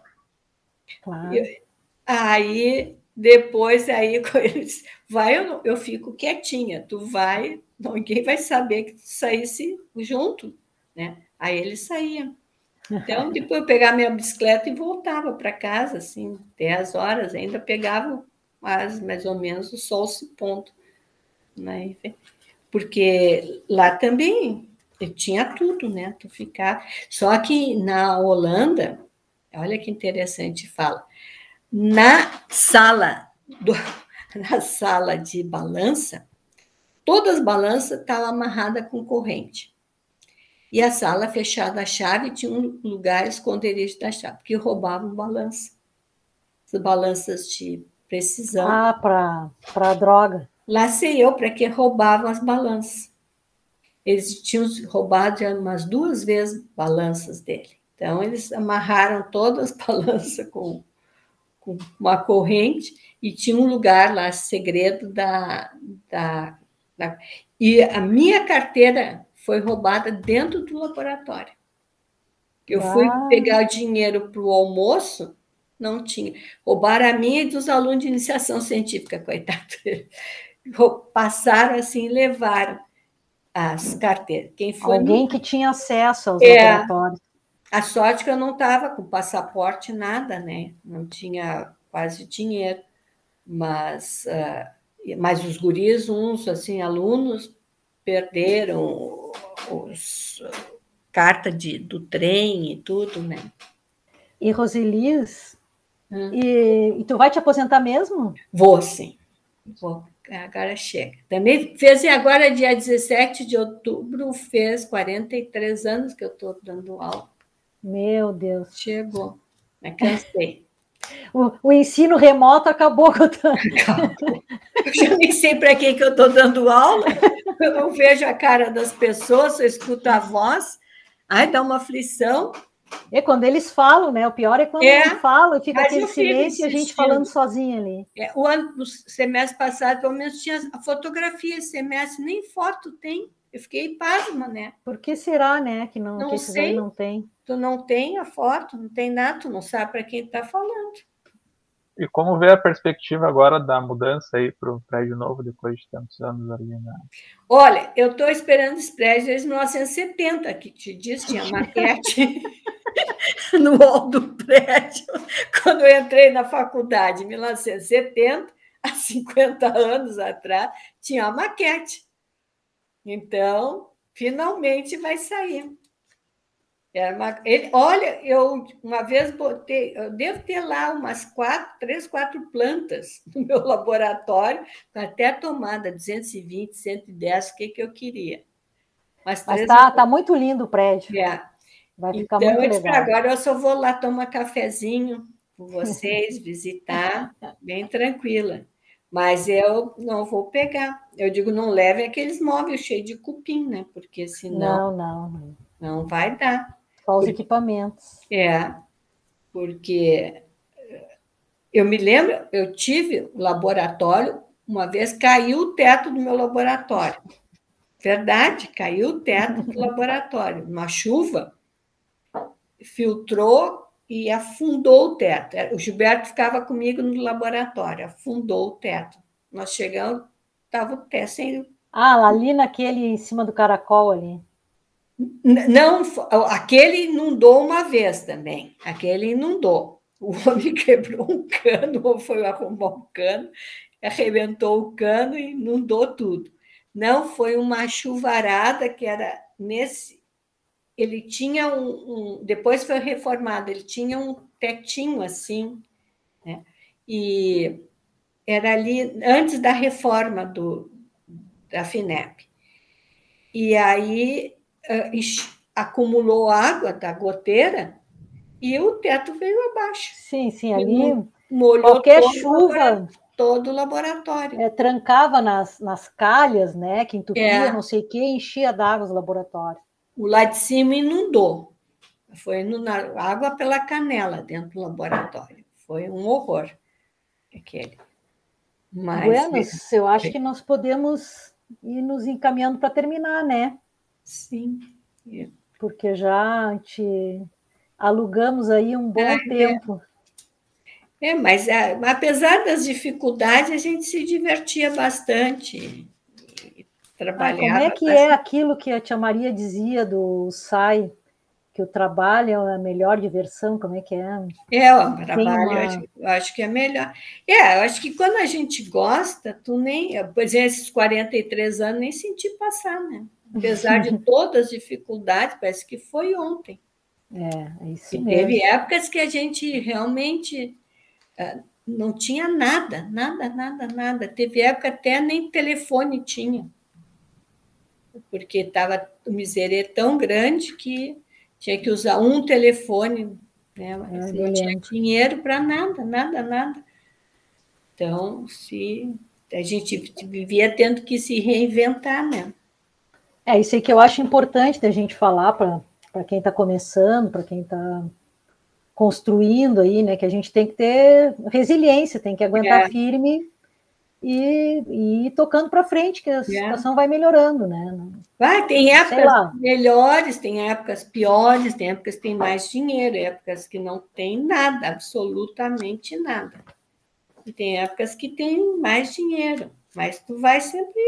Claro. Eu, aí depois, aí, eles vai, eu, eu fico quietinha, tu vai, ninguém vai saber que tu saísse junto, né? Aí ele saía. Então, depois eu pegava minha bicicleta e voltava para casa, assim, 10 horas, ainda pegava mais, mais ou menos o sol se pondo. Né? Porque lá também eu tinha tudo, né? Tu ficar. Só que na Holanda, olha que interessante fala na sala do, na sala de balança, todas as balanças estavam amarradas com corrente. E a sala fechada a chave tinha um lugar esconderijo da chave, porque roubavam balança. As balanças de precisão. Ah, para droga. Lá sei eu para que roubavam as balanças. Eles tinham roubado umas duas vezes balanças dele. Então, eles amarraram todas as balanças com com uma corrente e tinha um lugar lá segredo da, da, da, e a minha carteira foi roubada dentro do laboratório. Eu ah. fui pegar o dinheiro para o almoço, não tinha. Roubaram a minha e dos alunos de iniciação científica, coitado. Passaram assim, levaram as carteiras. Quem foi? Alguém no... que tinha acesso aos é, laboratórios. A sorte que eu não estava com passaporte, nada, né? Não tinha quase dinheiro. Mas, uh, mas os guris, uns assim, alunos, perderam os carta de, do trem e tudo, né? E Rosilis, hum. e, e tu vai te aposentar mesmo? Vou, sim. Vou agora chega. Também fez, agora, dia 17 de outubro, fez 43 anos que eu estou dando aula. Meu Deus. Chegou. Me cansei. O, o, ensino remoto acabou. Eu já nem sei para quem que eu estou dando aula, eu não vejo a cara das pessoas, eu escuto a voz, ai, dá uma aflição. É quando eles falam, né? O pior é quando é, eles falam, fica aquele silêncio e a gente falando sozinha ali. É, o ano, o semestre passado, pelo menos, tinha a fotografia, semestre, nem foto tem. Eu fiquei pasma, né? Por que será, né, que não, não que aí não tem? Tu não tem a foto, não tem nada, tu não sabe para quem está falando. E como vê a perspectiva agora da mudança aí para o prédio novo, depois de tantos anos ali na... Olha, eu estou esperando esse prédio desde 1970, que te disse, tinha maquete no hall do prédio. Quando eu entrei na faculdade em 1970, há 50 anos atrás, tinha a maquete. Então, finalmente vai sair. Era uma, ele, olha, eu uma vez botei, eu devo ter lá umas quatro, três, quatro plantas no meu laboratório, até a tomada 220, 110, o que, que eu queria. Mas está tá muito lindo o prédio. É. Vai ficar então, muito legal. Agora eu só vou lá tomar cafezinho com vocês, visitar, bem tranquila. Mas eu não vou pegar. Eu digo, não leve aqueles móveis cheios de cupim, né? Porque senão. Não, não. Não vai dar. Só os equipamentos. É, porque eu me lembro, eu tive laboratório, uma vez caiu o teto do meu laboratório. Verdade, caiu o teto do laboratório. Uma chuva filtrou e afundou o teto. O Gilberto ficava comigo no laboratório, afundou o teto. Nós chegamos, estava o teto sem. Ah, ali naquele em cima do caracol ali. Não, aquele inundou uma vez também. Aquele inundou. O homem quebrou um cano, ou foi arrumar um cano, arrebentou o cano e inundou tudo. Não foi uma chuvarada que era nesse ele tinha um, um, depois foi reformado, ele tinha um tetinho assim, né? E era ali antes da reforma do da FINEP. E aí acumulou água da goteira e o teto veio abaixo. Sim, sim, ali molhou qualquer chuva todo o laboratório. É, trancava nas, nas calhas, né? Que entupia, é. não sei o que, enchia d'água os laboratórios o lá de cima inundou. Foi na água pela canela dentro do laboratório. Foi um horror aquele. Mas, Buenos, eu acho que nós podemos ir nos encaminhando para terminar, né? Sim. Porque já te alugamos aí um bom é, tempo. É, é mas é, apesar das dificuldades, a gente se divertia bastante trabalhar. Ah, como é que é aquilo que a tia Maria dizia do SAI, que o trabalho é a melhor diversão, como é que é? É, o trabalho, uma... eu, acho, eu acho que é melhor. É, eu acho que quando a gente gosta, tu nem, por exemplo, esses 43 anos, nem senti passar, né? Apesar de todas as dificuldades, parece que foi ontem. É, é isso e mesmo. Teve épocas que a gente realmente uh, não tinha nada, nada, nada, nada. Teve época até nem telefone tinha porque estava o miserê tão grande que tinha que usar um telefone, né? Mas ah, não tinha dinheiro para nada, nada, nada. Então, se a gente vivia tendo que se reinventar, né? É isso aí que eu acho importante da gente falar para quem está começando, para quem está construindo aí, né? Que a gente tem que ter resiliência, tem que aguentar é. firme e, e ir tocando para frente, que a é. situação vai melhorando, né? Vai, tem épocas melhores, tem épocas piores, tem épocas que tem mais dinheiro, épocas que não tem nada, absolutamente nada. E tem épocas que tem mais dinheiro, mas tu vai sempre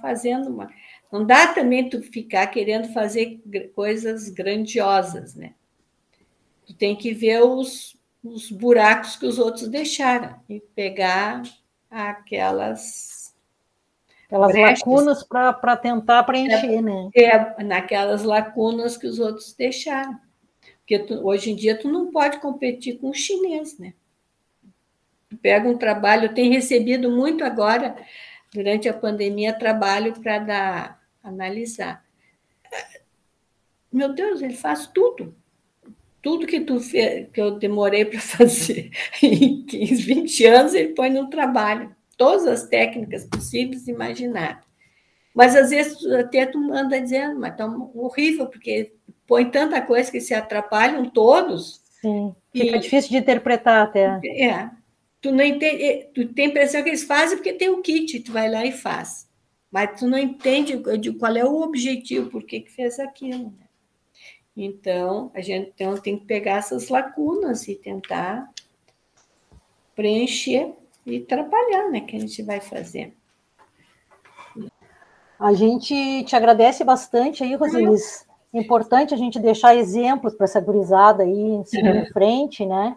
fazendo uma. Não dá também tu ficar querendo fazer coisas grandiosas, né? Tu tem que ver os, os buracos que os outros deixaram e pegar aquelas aquelas brechas. lacunas para tentar preencher, é, né? É, naquelas lacunas que os outros deixaram. Porque tu, hoje em dia tu não pode competir com o chinês, né? Tu pega um trabalho, eu tenho recebido muito agora, durante a pandemia, trabalho para dar analisar. Meu Deus, ele faz tudo tudo que tu fez, que eu demorei para fazer em 15, 20 anos, ele põe no trabalho. Todas as técnicas possíveis e imaginárias. Mas às vezes até tu anda dizendo, mas tá horrível, porque põe tanta coisa que se atrapalham todos. Sim, fica e, difícil de interpretar até. É. Tu não entende, tu tem a impressão que eles fazem porque tem o kit, tu vai lá e faz. Mas tu não entende de qual é o objetivo, por que, que fez aquilo. Né? Então, a gente então, tem que pegar essas lacunas e tentar preencher e trabalhar, né? Que a gente vai fazer. A gente te agradece bastante aí, Rosilis. É importante a gente deixar exemplos para essa gurizada aí em frente, né?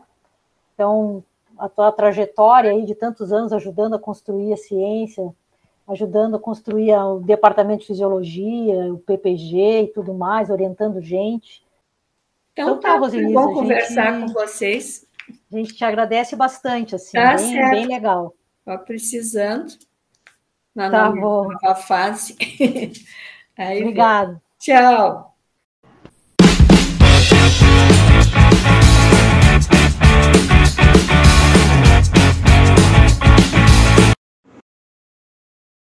Então, a tua trajetória aí de tantos anos ajudando a construir a ciência, ajudando a construir o departamento de fisiologia, o PPG e tudo mais, orientando gente. Então, então tá, Rosilisa, bom conversar gente, com vocês. A gente te agradece bastante, assim, tá bem, bem legal. Estou precisando na tá nova, bom. nova fase. Aí, Obrigado. Tchau.